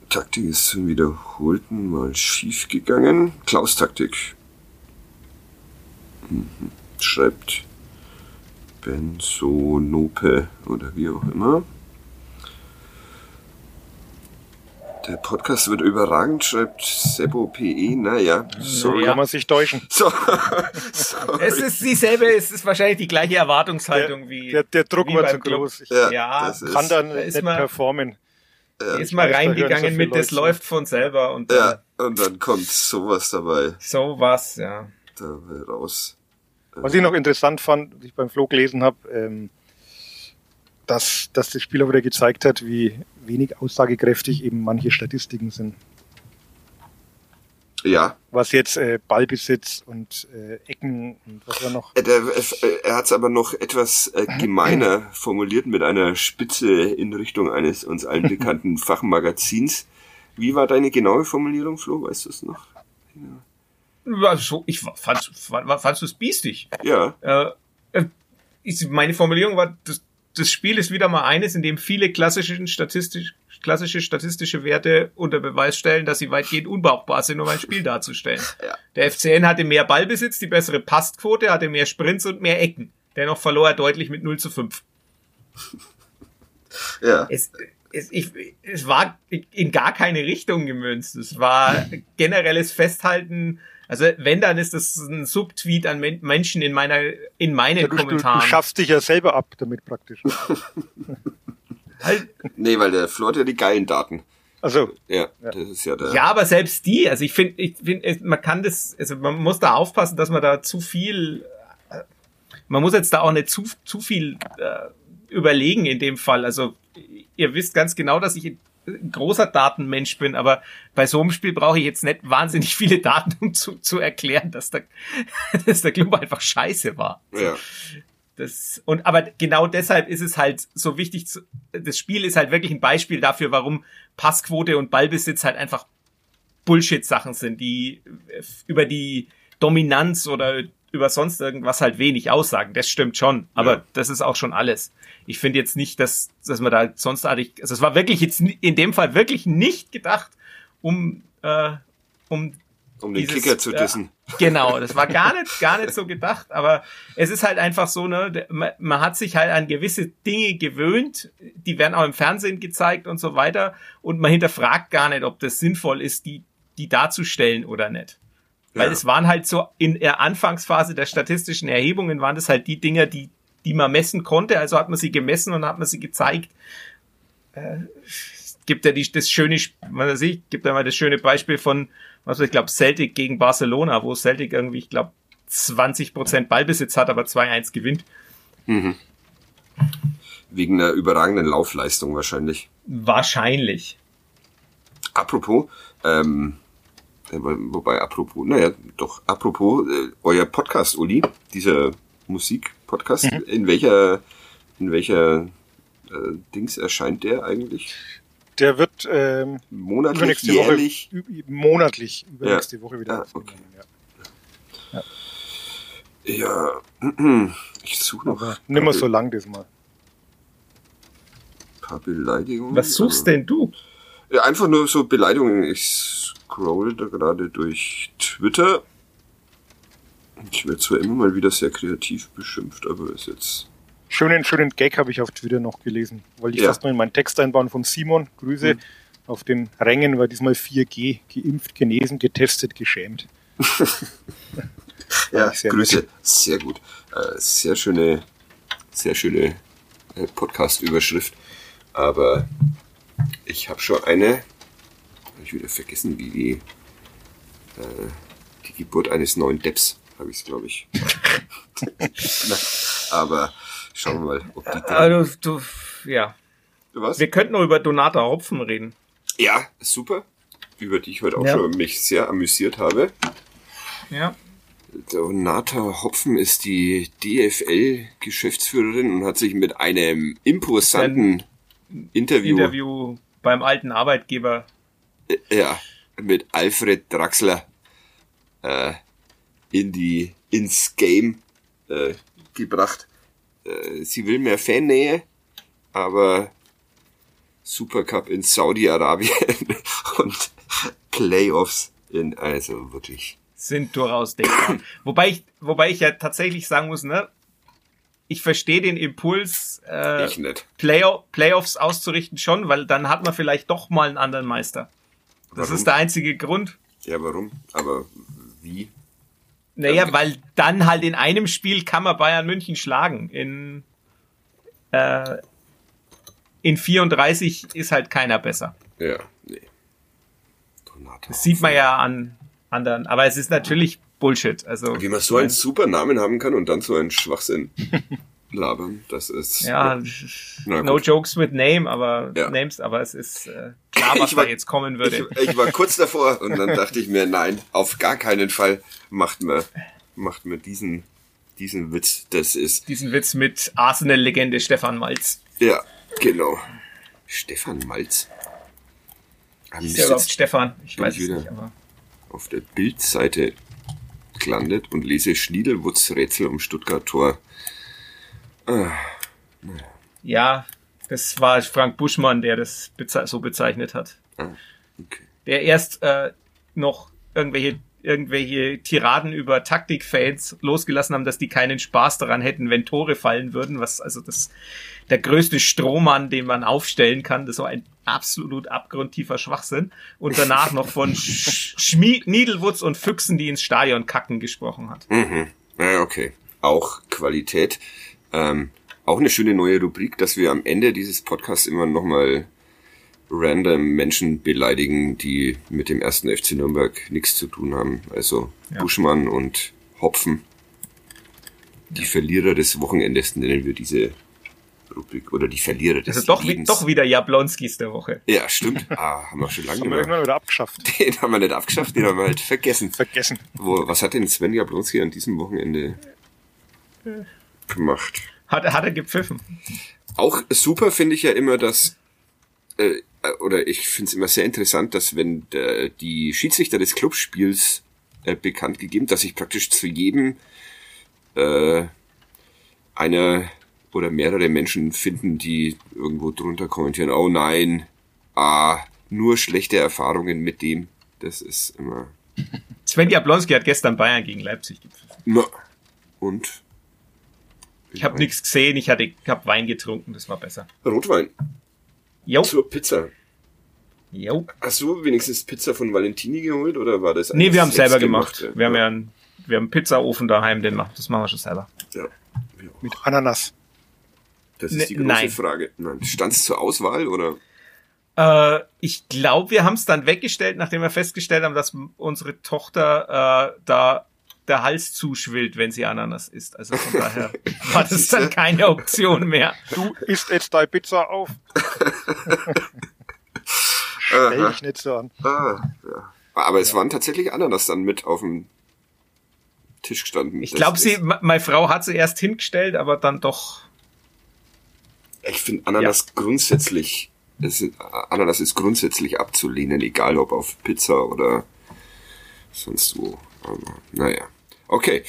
Taktik ist zum wiederholten Mal schief gegangen. Klaus Taktik. Mhm. Schreibt Benzonope oder wie auch immer. Der Podcast wird überragend, schreibt Sebo PE. Naja, so ja. kann man sich täuschen. [LAUGHS] So, es ist dieselbe, es ist wahrscheinlich die gleiche Erwartungshaltung der, wie. Der, der Druck war zu groß. Ich, ja, ja kann dann da nicht mal, performen. Ja, ist mal reingegangen so mit, Leute. das läuft von selber und ja, und dann kommt sowas dabei. Sowas, ja. Dabei raus. Was ich noch interessant fand, was ich beim Flo gelesen habe, ähm, dass, dass das Spiel auch wieder gezeigt hat, wie wenig aussagekräftig eben manche Statistiken sind. Ja. Was jetzt äh, Ballbesitz und äh, Ecken und was war noch? Äh, er, er, er hat es aber noch etwas äh, [CLEARS THROAT] gemeiner formuliert mit einer Spitze in Richtung eines uns allen [LAUGHS] bekannten Fachmagazins. Wie war deine genaue Formulierung, Flo? Weißt du es noch? Ja. Also, ich fand, fand, fandst du es biestig? Ja. Äh, äh meine Formulierung war, das, das Spiel ist wieder mal eines, in dem viele klassische statistisch, klassische statistische Werte unter Beweis stellen, dass sie weitgehend unbrauchbar sind, um ein Spiel darzustellen. [LAUGHS] Ja. Der FCN hatte mehr Ballbesitz, die bessere Passquote, hatte mehr Sprints und mehr Ecken. Dennoch verlor er deutlich mit 0 zu 5. Ja. Es, es, ich, es war in gar keine Richtung gemünzt. Es war generelles Festhalten. Also wenn, dann ist das ein Subtweet an Menschen in meiner, in meinen ja, du, Kommentaren. Du, du schaffst dich ja selber ab damit praktisch. [LAUGHS] Halt. Nee, weil der Flo hat ja die geilen Daten. Also ja, ja, das ist ja der. Ja, aber selbst die, also ich finde, ich finde, man kann das, also man muss da aufpassen, dass man da zu viel, äh, man muss jetzt da auch nicht zu zu viel äh, überlegen in dem Fall. Also ihr wisst ganz genau, dass ich großer Datenmensch bin, aber bei so einem Spiel brauche ich jetzt nicht wahnsinnig viele Daten, um zu, zu erklären, dass der, [LAUGHS] dass der Club einfach scheiße war. Ja. Das, und aber genau deshalb ist es halt so wichtig, zu, das Spiel ist halt wirklich ein Beispiel dafür, warum Passquote und Ballbesitz halt einfach Bullshit-Sachen sind, die über die Dominanz oder über sonst irgendwas halt wenig aussagen. Das stimmt schon, aber ja. das ist auch schon alles. Ich finde jetzt nicht, dass, dass man da sonstartig, also es war wirklich jetzt in dem Fall wirklich nicht gedacht, um, äh, um um den dieses, Kicker zu dissen. Äh, [LAUGHS] genau, das war gar nicht, gar nicht so gedacht, aber es ist halt einfach so, ne, man, man hat sich halt an gewisse Dinge gewöhnt, die werden auch im Fernsehen gezeigt und so weiter und man hinterfragt gar nicht, ob das sinnvoll ist, die, die darzustellen oder nicht. Weil ja. es waren halt so in der Anfangsphase der statistischen Erhebungen waren das halt die Dinge, die, die man messen konnte, also hat man sie gemessen und hat man sie gezeigt. Äh, gibt ja die, das schöne, man sieht, gibt ja mal das schöne Beispiel von was ich glaube, Celtic gegen Barcelona, wo Celtic irgendwie, ich glaube, 20% Ballbesitz hat, aber 2-1 gewinnt. Mhm. Wegen einer überragenden Laufleistung wahrscheinlich. Wahrscheinlich. Apropos, ähm, äh, wobei apropos, naja, doch, apropos, äh, euer Podcast, Uli, dieser Musikpodcast, mhm. in welcher, in welcher äh, Dings erscheint der eigentlich? Der wird ähm, monatlich, jährlich? Woche, monatlich übernächste ja. Woche wieder. Ah, okay. ja. ja. ja. [CLEARS THROAT] ich suche noch. Aber nimm mal so lang diesmal. Ein paar Beleidigungen. Was suchst denn du? Ja, einfach nur so Beleidigungen. Ich scroll da gerade durch Twitter. Ich werde zwar immer mal wieder sehr kreativ beschimpft, aber ist jetzt schönen, schönen Gag habe ich auf Twitter noch gelesen. Wollte ich ja. fast noch in meinen Text einbauen von Simon. Grüße. Mhm. Auf den Rängen war diesmal 4G. Geimpft, genesen, getestet, geschämt. [LAUGHS] ja, sehr Grüße. Nett. Sehr gut. Äh, sehr schöne, sehr schöne äh, Podcast-Überschrift. Aber ich habe schon eine, ich wieder vergessen, wie die, äh, die Geburt eines neuen Depps, habe ich es, glaube ich. Aber Schauen wir mal, ob die. Also, du, ja. Was? Wir könnten noch über Donata Hopfen reden. Ja, super. Über die ich heute auch ja. schon mich sehr amüsiert habe. Ja. Donata Hopfen ist die DFL-Geschäftsführerin und hat sich mit einem imposanten Interview, Interview beim alten Arbeitgeber. Äh, ja, mit Alfred Draxler äh, in die ins Game äh, gebracht. Äh, sie will mehr Fannähe, aber Supercup in Saudi-Arabien [LAUGHS] und Playoffs in also wirklich sind durchaus denkbar. wobei ich, wobei ich ja tatsächlich sagen muss, ne, ich verstehe den Impuls, äh. Playoff, Playoffs auszurichten schon, weil dann hat man vielleicht doch mal einen anderen Meister. Das Warum? ist der einzige Grund. Ja, warum? Aber wie? Naja, Ja, weil dann halt in einem Spiel kann man Bayern München schlagen. In, äh, in 34 ist halt keiner besser. Ja, nee. Donata Das sieht man ja an anderen. Aber es ist natürlich Bullshit. Also, Wie man so einen super Namen haben kann und dann so einen Schwachsinn [LAUGHS] labern, das ist. ja, Na no jokes with name, aber Ja. names, aber es ist äh, [LAUGHS] klar, was Ich war- da jetzt kommen würde. Ich, ich war kurz davor und dann dachte ich mir, nein, auf gar keinen Fall macht man, macht man diesen, diesen Witz. Das ist, Diesen Witz mit Arsenal-Legende Stefan Malz. ja, genau. Stefan Malz. Ah, Ist ja überhaupt Stefan? Ich weiß es nicht, aber. auf der Bildseite gelandet und lese Schniedelwutz Rätsel um Stuttgart Tor. Ja, das war Frank Buschmann, der das beze so bezeichnet hat. Ah, okay. Der erst äh, noch irgendwelche irgendwelche Tiraden über Taktikfans losgelassen haben, dass die keinen Spaß daran hätten, wenn Tore fallen würden, was also das der größte Strohmann, den man aufstellen kann, das so ein absolut abgrundtiefer Schwachsinn und danach noch von [LAUGHS] Sch Schmi Niedelwutz und Füchsen, die ins Stadion kacken gesprochen hat. Mhm. Ja, okay. Auch Qualität. Ähm, auch eine schöne neue Rubrik, dass wir am Ende dieses Podcasts immer nochmal random Menschen beleidigen, die mit dem ersten FC Nürnberg nichts zu tun haben. Also Ja. Buschmann und Hopfen. Die Verlierer des Wochenendes nennen wir diese Rubrik. Oder die Verlierer des Also doch, wie, Lebens. doch wieder Jablonskis der Woche. Ja, stimmt. Ah, haben wir schon lange Haben nicht wir irgendwann wieder abgeschafft. [LAUGHS] Den haben wir nicht abgeschafft, den haben wir halt vergessen. Vergessen. Wo, was hat denn Sven Jablonski an diesem Wochenende gemacht? Hat, hat er gepfiffen. Auch super finde ich ja immer, dass, äh, oder ich finde es immer sehr interessant, dass wenn der, die Schiedsrichter des Clubspiels äh, bekannt gegeben, dass sich praktisch zu jedem äh, einer oder mehrere Menschen finden, die irgendwo drunter kommentieren, oh nein, ah, nur schlechte Erfahrungen mit dem. Das ist immer. Sven Jablonski hat gestern Bayern gegen Leipzig gepfiffen. Na, und? Ich habe nichts gesehen, ich hatte, ich habe Wein getrunken, das war besser. Rotwein Jo, zur Pizza. jo. Hast du wenigstens Pizza von Valentini geholt oder war das Nee, wir haben selber gemacht. selbstgemachte? Wir haben ja einen, wir haben einen Pizzaofen daheim, den machen, das machen wir schon selber. ja. Mit Ananas. Das ist Ne- die große nein. Frage. Nein. Stand's zur Auswahl oder? Äh, ich glaube, wir haben es dann weggestellt, nachdem wir festgestellt haben, dass unsere Tochter äh, da der Hals zuschwillt, wenn sie Ananas isst. Also von [LAUGHS] daher war das dann keine Option mehr. Du isst jetzt deine Pizza auf. Stell dich nicht so an. Ah, ja. Aber es waren tatsächlich Ananas dann mit auf dem Tisch gestanden. Ich glaube, sie, meine Frau hat sie erst hingestellt, aber dann doch. Ich finde Ananas grundsätzlich, es ist, Ananas ist grundsätzlich abzulehnen, egal ob auf Pizza oder sonst wo. Aber, naja. Okay.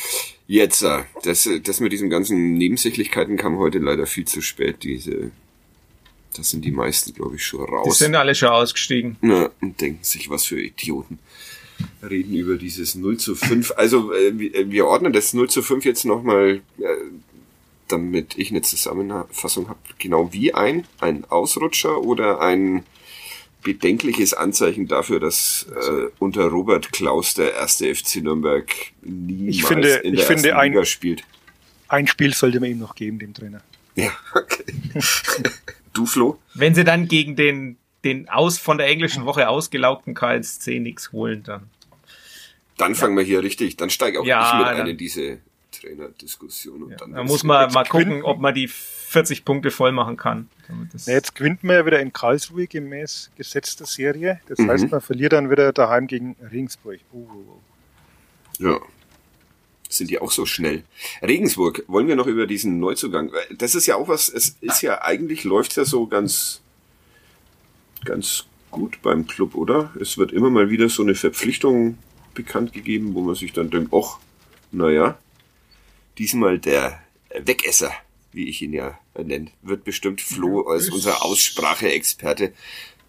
Jetzt, äh, das, äh, das mit diesen ganzen Nebensächlichkeiten kam heute leider viel zu spät. Diese, das sind die meisten, glaube ich, schon Die raus. sind alle schon ausgestiegen. Na, und denken sich, was für Idioten. Reden über dieses 0 zu 5. Also, äh, wir- ordnen das 0 zu 5 jetzt nochmal, damit ich eine Zusammenfassung habe, genau wie ein, ein Ausrutscher oder ein bedenkliches Anzeichen dafür, dass äh, unter Robert Klaus der erste FC Nürnberg niemals Ich finde- in ich der finde ersten ein- Liga spielt. Ein Spiel sollte man ihm noch geben, dem Trainer. Ja, okay. [LAUGHS] du, Flo? Wenn sie dann gegen den, den aus von der englischen Woche ausgelaugten KSC nichts holen, dann. Dann fangen wir hier richtig, dann steige auch Ja, ich mit dann- ein in diese Trainerdiskussion. Und Ja, dann da wird's muss man mal gucken, ob man die 40 Punkte voll machen kann. Damit das Na, jetzt gewinnt man ja wieder in Karlsruhe gemäß gesetzter Serie. Das Mhm. heißt, man verliert dann wieder daheim gegen Regensburg. Uh, uh, uh. Ja. Sind die auch so schnell? Regensburg, wollen wir noch über diesen Neuzugang? Das ist ja auch was, es ist ja eigentlich läuft ja so ganz, ganz gut beim Club, oder? Es wird immer mal wieder so eine Verpflichtung bekannt gegeben, wo man sich dann denkt, ach, naja, diesmal der Wegesser, wie ich ihn ja nenne, wird bestimmt Flo als unser Ausspracheexperte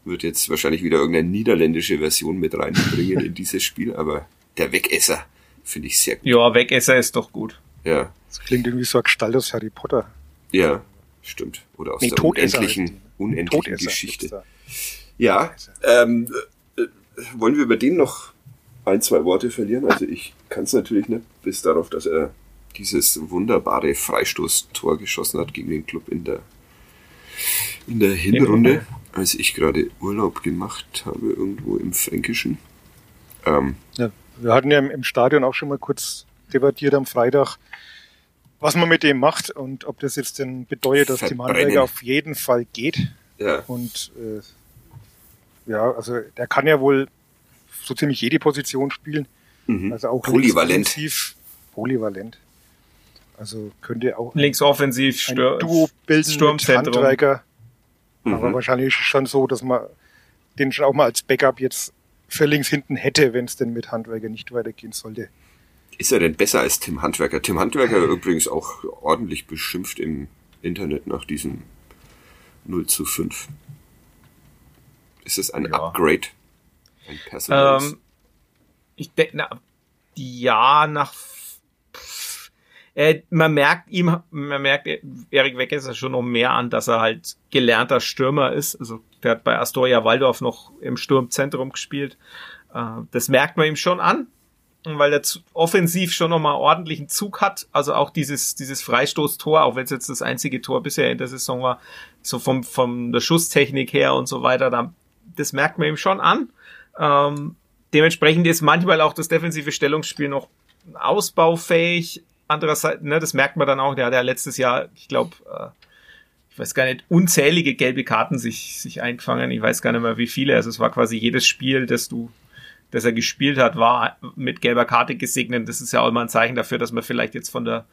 wird jetzt wahrscheinlich wieder irgendeine niederländische Version mit reinbringen in dieses Spiel, aber der Wegesser finde ich sehr gut. Ja, Wegesser ist doch gut. Ja. Das klingt irgendwie so eine Gestalt aus Harry Potter. Ja, stimmt. Oder aus Nee, der Todesser unendlichen, unendlichen Todesser Geschichte. Ja, ähm, äh, wollen wir über den noch ein, zwei Worte verlieren? Also ich kann es natürlich nicht, bis darauf, dass er dieses wunderbare Freistoßtor geschossen hat gegen den Club in der, in der Hinrunde, als ich gerade Urlaub gemacht habe, irgendwo im Fränkischen. Ähm, Ja, wir hatten ja im, Stadion auch schon mal kurz debattiert am Freitag, was man mit dem macht und ob das jetzt denn bedeutet, dass Verbrennen. Handwerker auf jeden Fall geht. ja, Und äh, ja, also der kann ja wohl so ziemlich jede Position spielen. mhm. Also auch Polyvalent. Polyvalent. Also könnte auch Links offensiv, ein Duo bilden mit Sturmzentrum. Handwerker. Aber Mhm. wahrscheinlich ist es schon so, dass man den schon auch mal als Backup jetzt für links hinten hätte, wenn es denn mit Handwerker nicht weitergehen sollte. Ist er denn besser als Tim Handwerker? Tim Handwerker [LAUGHS] übrigens auch ordentlich beschimpft im Internet nach diesem 0 zu 5. Ist es ein Ja. Upgrade? Ein? Ähm, ich denke, na, ja, nach, äh, man merkt ihm, man merkt Erik Weckesser schon noch mehr an, dass er halt gelernter Stürmer ist. Also, der hat bei Astoria Waldorf noch im Sturmzentrum gespielt. Äh, das merkt man ihm schon an, weil er offensiv schon nochmal ordentlichen Zug hat. Also auch dieses, dieses Freistoßtor, auch wenn es jetzt das einzige Tor bisher in der Saison war, so vom, von der Schusstechnik her und so weiter, da, das merkt man ihm schon an. Ähm, dementsprechend ist manchmal auch das defensive Stellungsspiel noch ausbaufähig. Andererseits, ne, das merkt man dann auch, der hat ja letztes Jahr, ich glaube, äh, ich weiß gar nicht, unzählige gelbe Karten sich, sich eingefangen. Ich weiß gar nicht mehr, wie viele. Also es war quasi jedes Spiel, das du, das er gespielt hat, war mit gelber Karte gesegnet. Das ist ja auch immer ein Zeichen dafür, dass man vielleicht jetzt von der,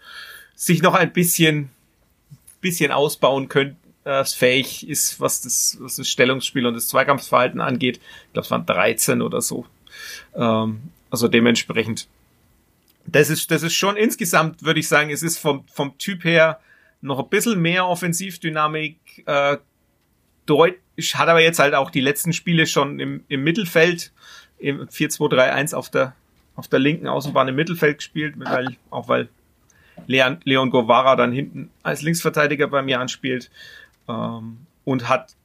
sich noch ein bisschen, bisschen ausbauen könnte, äh, fähig ist, was das, was das Stellungsspiel und das Zweikampfverhalten angeht. Ich glaube, es waren 13 oder so. Ähm, also dementsprechend. Das ist, das ist schon insgesamt, würde ich sagen, es ist vom, vom Typ her noch ein bisschen mehr Offensivdynamik. Äh, deut hat aber jetzt halt auch die letzten Spiele schon im, im Mittelfeld, im 4-2-3-1 auf der, auf der linken Außenbahn im Mittelfeld gespielt, weil, auch weil Leon, Leon Govara dann hinten als Linksverteidiger bei mir anspielt ähm, und hat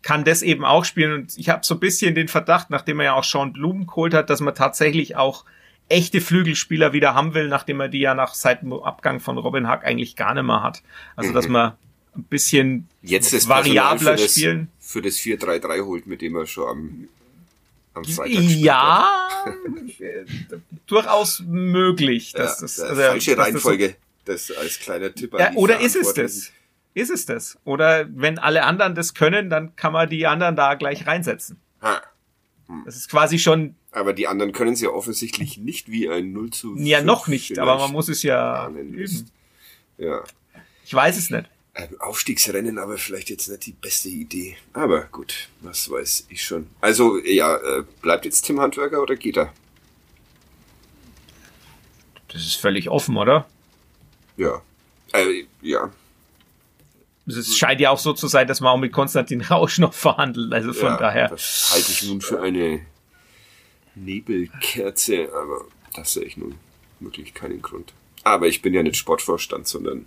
kann das eben auch spielen und ich habe so ein bisschen den Verdacht, nachdem er ja auch Sean Blumen geholt hat, dass man tatsächlich auch echte Flügelspieler wieder haben will, nachdem er die ja nach seit dem Abgang von Robin Hack eigentlich gar nicht mehr hat. Also dass Mhm. man ein bisschen Jetzt das variabler für spielen. Das, für das 4-3-3 holt, mit dem er schon am, am Freitag. Ja, äh, durchaus möglich. Ja, Dass das, der also, falsche dass das Reihenfolge. Das als kleiner Tipp Ja, oder ist es das? Ist es das? Oder wenn alle anderen das können, dann kann man die anderen da gleich reinsetzen. Ha. Das ist quasi schon, Aber die anderen können es ja offensichtlich nicht wie ein 0 zu ja 5 noch nicht, aber man muss es ja üben. Ja. Ich weiß es nicht. Ähm, Aufstiegsrennen aber vielleicht jetzt nicht die beste Idee. Aber gut, was weiß ich schon. Also, ja, äh, bleibt jetzt Tim Handwerker oder geht er? Das ist völlig offen, oder? Ja. Äh, ja. Es scheint ja auch so zu sein, dass man auch mit Konstantin Rausch noch verhandelt. Also von ja, daher. Das halte ich nun für eine Nebelkerze, aber das sehe ich nun wirklich keinen Grund. Aber ich bin ja nicht Sportvorstand, sondern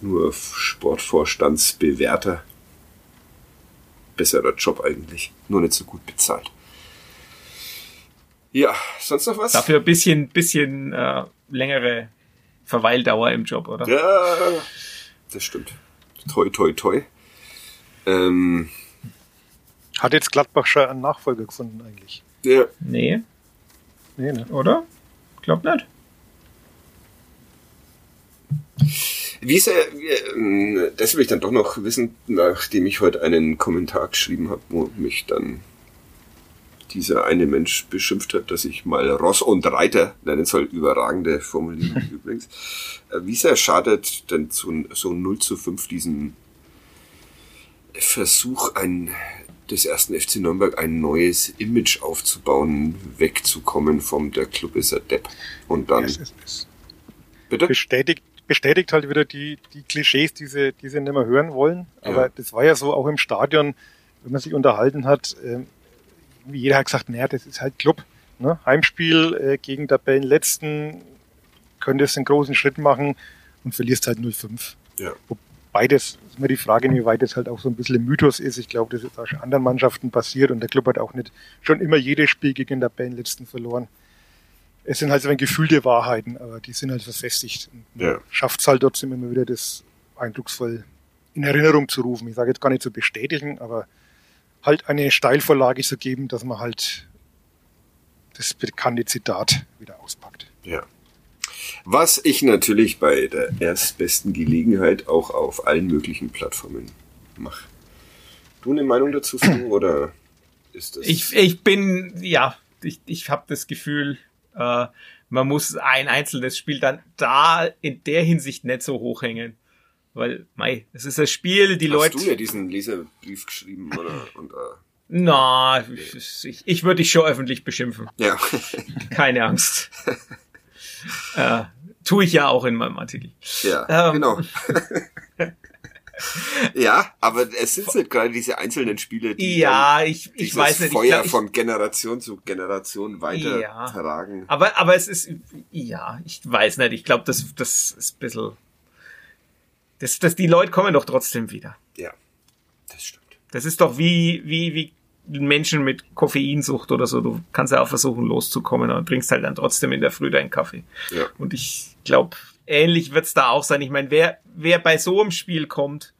nur Sportvorstandsbewerter. Besserer Job eigentlich. Nur nicht so gut bezahlt. Ja, sonst noch was? Dafür ein bisschen, bisschen äh, längere Verweildauer im Job, oder? Ja, das stimmt. Toi, toi, toi. Ähm, Hat jetzt Gladbach schon einen Nachfolger gefunden eigentlich? ja, Nee, Nee, ne? oder? Glaub nicht. Wie ist er, wie, ähm, das will ich dann doch noch wissen, nachdem ich heute einen Kommentar geschrieben habe, wo mich dann dieser eine Mensch beschimpft hat, dass ich mal Ross und Reiter nennen soll. Überragende Formulierung [LAUGHS] übrigens. Äh, wie sehr schadet denn so, so 0 zu 5 diesen Versuch, ein, des ersten FC Nürnberg ein neues Image aufzubauen, wegzukommen vom der Club ist ein Depp. Und dann. Es, es, es bitte? Bestätigt, bestätigt halt wieder die, die Klischees, die sie, die sie nicht mehr hören wollen. Aber ja. das war ja so auch im Stadion, wenn man sich unterhalten hat, äh, jeder hat gesagt, naja, das ist halt Club. Ne? Heimspiel äh, gegen Tabellenletzten, könntest einen großen Schritt machen und verlierst halt 0-5. Ja. Beides ist mir die Frage, inwieweit das halt auch so ein bisschen ein Mythos ist. Ich glaube, das ist auch schon anderen Mannschaften passiert und der Club hat auch nicht schon immer jedes Spiel gegen den Tabellenletzten verloren. Es sind halt so ein gefühlte Wahrheiten, aber die sind halt verfestigt. Ja. Schafft es halt trotzdem immer wieder, das eindrucksvoll in Erinnerung zu rufen. Ich sage jetzt gar nicht zu bestätigen, aber halt eine Steilvorlage zu geben, dass man halt das bekannte Zitat wieder auspackt. Ja. Was ich natürlich bei der erstbesten Gelegenheit auch auf allen möglichen Plattformen mache. Du eine Meinung dazu, Flo, [COUGHS] oder ist das? Ich, ich bin, ja, ich, ich habe das Gefühl, äh, man muss ein einzelnes Spiel dann da in der Hinsicht nicht so hochhängen. Weil, mei, es ist das Spiel, die Hast Leute. Hast du ja diesen Leserbrief geschrieben, oder? Und, äh, Na, ich, ich würde dich schon öffentlich beschimpfen. Ja. Keine Angst. [LAUGHS] äh, tue ich ja auch in meinem Artikel. Ja, ähm, genau. [LAUGHS] ja, aber es sind halt gerade diese einzelnen Spiele, die ja, ich, ich weiß nicht, Feuer glaub, ich, von Generation zu Generation weitertragen. Ja, aber, aber es ist, ja, ich weiß nicht, ich glaube, das, das ist ein bisschen das, das, die Leute kommen doch trotzdem wieder. Ja, das stimmt. Das ist doch wie, wie, wie Menschen mit Koffeinsucht oder so. Du kannst ja auch versuchen loszukommen und trinkst halt dann trotzdem in der Früh deinen Kaffee. Ja. Und ich glaube, ähnlich wird's da auch sein. Ich meine, wer, wer bei so einem Spiel kommt,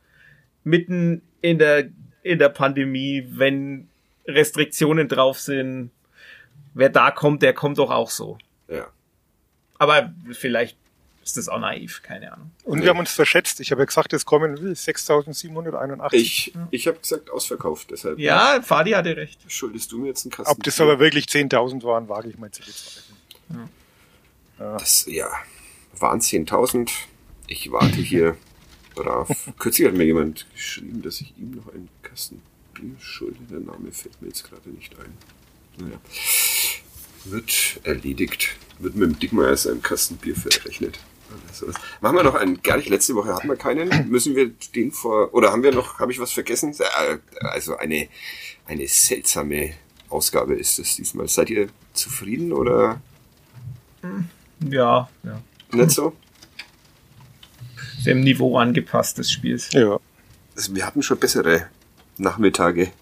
mitten in der, in der Pandemie, wenn Restriktionen drauf sind, wer da kommt, der kommt doch auch so. Ja. Aber vielleicht ist das auch naiv, keine Ahnung. Und nee. wir haben uns verschätzt. Ich habe ja gesagt, es kommen 6.781. Ich, ich habe gesagt, ausverkauft, deshalb. Ja, Fadi hatte recht. Schuldest du mir jetzt einen Kasten? Ob das aber wirklich 10.000 waren, wage ich mal zu bezweifeln. Ja. Das, ja, waren 10.000. Ich warte hier [LAUGHS] brav. Kürzlich hat mir jemand geschrieben, dass ich ihm noch einen Kasten Bier schulde. Der Name fällt mir jetzt gerade nicht ein. Naja. Wird erledigt. Wird mit dem Dickmeier seinem Kasten Bier verrechnet. Machen wir noch einen, gar nicht, letzte Woche hatten wir keinen. Müssen wir den vor, oder haben wir noch, habe ich was vergessen? Äh, also eine, eine seltsame Ausgabe ist es diesmal. Seid ihr zufrieden oder? Ja, ja. Nicht so? Dem Niveau angepasst des Spiels. Ja. Also wir hatten schon bessere Nachmittage.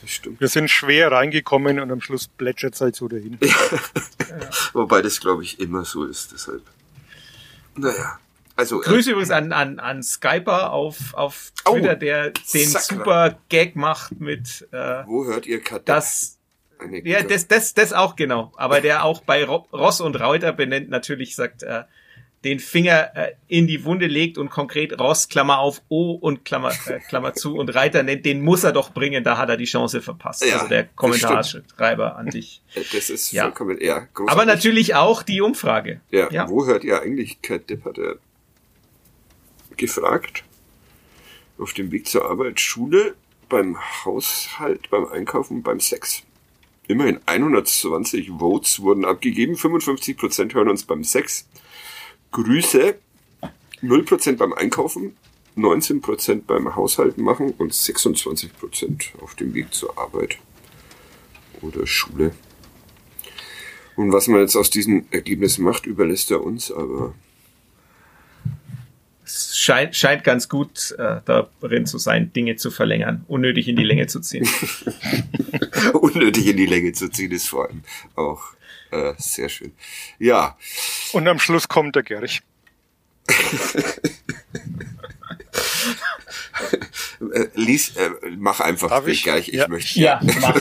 Das stimmt. Wir sind schwer reingekommen und am Schluss plätschert es halt so dahin. [LAUGHS] ja. Wobei das, glaube ich, immer so ist, deshalb. Naja. Also, äh, Grüße äh, übrigens an, an, an Skyper auf, auf Twitter, oh, der den Sakra. super Gag macht mit äh, Wo hört ihr Kadett? Das, ja, das, das, das auch genau. Aber der auch bei Ross und Reuter benennt natürlich sagt, äh, den Finger äh, in die Wunde legt und konkret Ross, Klammer auf, O und Klammer, äh, Klammer zu und Reiter nennt, den muss er doch bringen, da hat er die Chance verpasst. Ja, also der Kommentarschreiber an dich. [LAUGHS] Das ist ja. vollkommen, ja, großartig. Aber natürlich auch die Umfrage. Ja, ja. wo hört ihr eigentlich Kurt Depp hat er gefragt? Auf dem Weg zur Arbeit, Schule, beim Haushalt, beim Einkaufen, beim Sex. Immerhin 120 Votes wurden abgegeben, 55% hören uns beim Sex, Grüße 0% beim Einkaufen, 19% beim Haushalten machen und 26% auf dem Weg zur Arbeit oder Schule. Und was man jetzt aus diesen Ergebnissen macht, überlässt er uns, aber. Scheint, scheint ganz gut äh, darin zu sein, Dinge zu verlängern, unnötig in die Länge zu ziehen. [LAUGHS] unnötig in die Länge zu ziehen ist vor allem auch äh, sehr schön. Ja. Und am Schluss kommt der Gerch. [LAUGHS] Äh, lies, äh, mach einfach Darf ich? Gerch, ich ja. möchte. Ja, [LAUGHS] mach.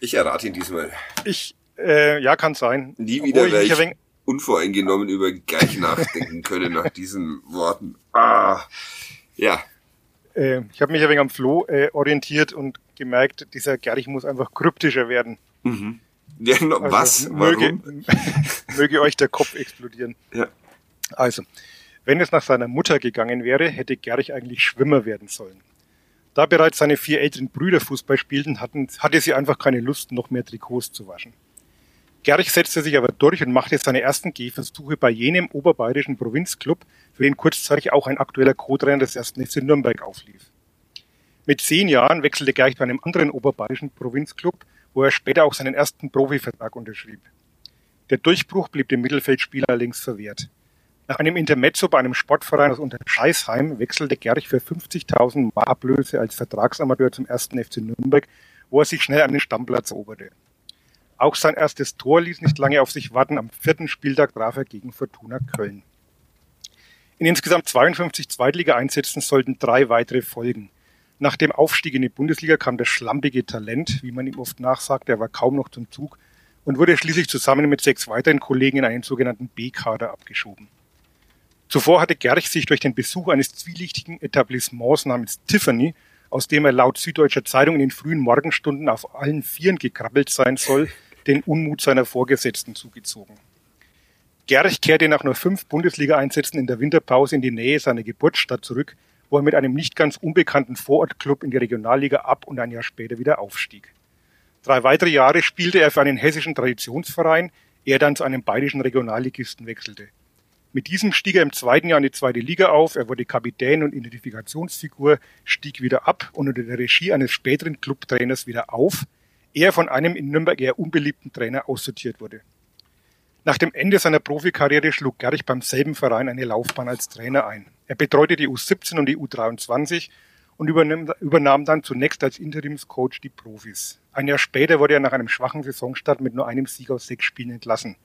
ich errate ihn diesmal. Ich, äh, ja, kann sein. Nie wieder ich unvoreingenommen über Gerch nachdenken können nach diesen Worten. Ah, ja. Äh, ich habe mich ein wenig am Flo äh, orientiert und gemerkt, dieser Gerich muss einfach kryptischer werden. Mhm. Ja, no, also, was? Möge, [LAUGHS] möge euch der Kopf explodieren. Ja. Also, wenn es nach seiner Mutter gegangen wäre, hätte Gerich eigentlich Schwimmer werden sollen. Da bereits seine vier älteren Brüder Fußball spielten, hatten, hatte sie einfach keine Lust, noch mehr Trikots zu waschen. Gerich setzte sich aber durch und machte seine ersten Gehversuche bei jenem oberbayerischen Provinzclub, für den kurzzeitig auch ein aktueller Co-Trainer des ersten FC Nürnberg auflief. Mit zehn Jahren wechselte Gerich bei einem anderen oberbayerischen Provinzclub, wo er später auch seinen ersten Profivertrag unterschrieb. Der Durchbruch blieb dem Mittelfeldspieler allerdings verwehrt. Nach einem Intermezzo bei einem Sportverein aus Unterscheißheim wechselte Gerich für 50.000 Mark Ablöse als Vertragsamateur zum ersten FC Nürnberg, wo er sich schnell einen Stammplatz eroberte. Auch sein erstes Tor ließ nicht lange auf sich warten. Am vierten Spieltag traf er gegen Fortuna Köln. In insgesamt 52 Zweitliga-Einsätzen sollten drei weitere folgen. Nach dem Aufstieg in die Bundesliga kam das schlampige Talent, wie man ihm oft nachsagt, er war kaum noch zum Zug und wurde schließlich zusammen mit sechs weiteren Kollegen in einen sogenannten B-Kader abgeschoben. Zuvor hatte Gerch sich durch den Besuch eines zwielichtigen Etablissements namens Tiffany, aus dem er laut Süddeutscher Zeitung in den frühen Morgenstunden auf allen Vieren gekrabbelt sein soll, den Unmut seiner Vorgesetzten zugezogen. Gerch kehrte nach nur fünf Bundesliga-Einsätzen in der Winterpause in die Nähe seiner Geburtsstadt zurück, wo er mit einem nicht ganz unbekannten Vorortclub in die Regionalliga ab und ein Jahr später wieder aufstieg. Drei weitere Jahre spielte er für einen hessischen Traditionsverein, er dann zu einem bayerischen Regionalligisten wechselte. Mit diesem stieg er im zweiten Jahr in die zweite Liga auf, er wurde Kapitän und Identifikationsfigur, stieg wieder ab und unter der Regie eines späteren Clubtrainers wieder auf, er von einem in Nürnberg eher unbeliebten Trainer aussortiert wurde. Nach dem Ende seiner Profikarriere schlug Gerich beim selben Verein eine Laufbahn als Trainer ein. Er betreute die U17 und die U23 und übernahm dann zunächst als Interimscoach die Profis. Ein Jahr später wurde er nach einem schwachen Saisonstart mit nur einem Sieg aus sechs Spielen entlassen.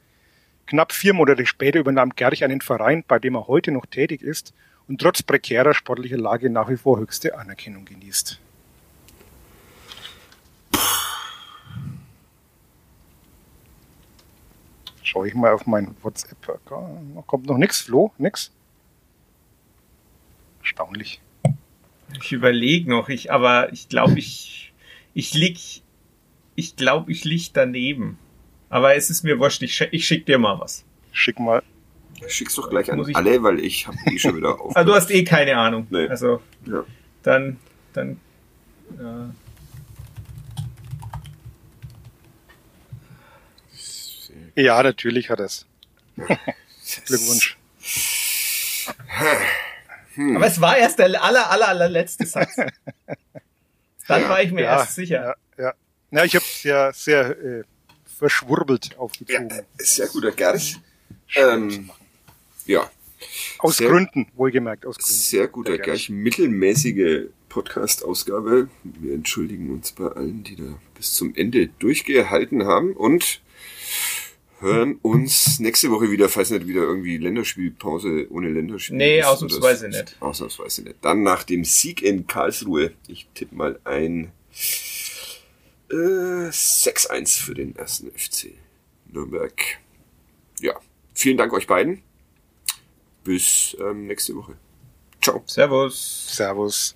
Knapp vier Monate später übernahm Gerich einen Verein, bei dem er heute noch tätig ist und trotz prekärer sportlicher Lage nach wie vor höchste Anerkennung genießt. Schaue ich mal auf mein WhatsApp. Kommt noch nichts, Flo? Nix? Erstaunlich. Ich überlege noch, ich, aber ich glaube, ich, ich lieg, ich glaube, ich lieg daneben. Aber es ist mir wurscht, ich, ich schick dir mal was. Schick mal. Schick's doch gleich an alle, weil ich habe eh schon wieder auf. [LAUGHS] ah, du hast eh keine Ahnung. Nee. Also, ja. dann, dann, ja. Ja, natürlich hat es. [LAUGHS] Glückwunsch. Hm. Aber es war erst der aller, aller, allerletzte Satz. [LAUGHS] Dann war ich mir ja, erst sicher. Ja, ja. ja ich habe es ja sehr äh, verschwurbelt aufgezogen. Ja, sehr guter Gerch. Ähm, ja. Aus sehr, Gründen, wohlgemerkt, aus Gründen. Sehr guter Gerch. Mittelmäßige Podcast-Ausgabe. Wir entschuldigen uns bei allen, die da bis zum Ende durchgehalten haben und hören uns nächste Woche wieder, falls nicht wieder irgendwie Länderspielpause ohne Länderspiel. Nee, ist, ausnahmsweise nicht. Ausnahmsweise nicht. Dann nach dem Sieg in Karlsruhe. Ich tippe mal ein äh, 6-1 für den ersten FC Nürnberg. Ja, vielen Dank euch beiden. Bis ähm, nächste Woche. Ciao. Servus. Servus.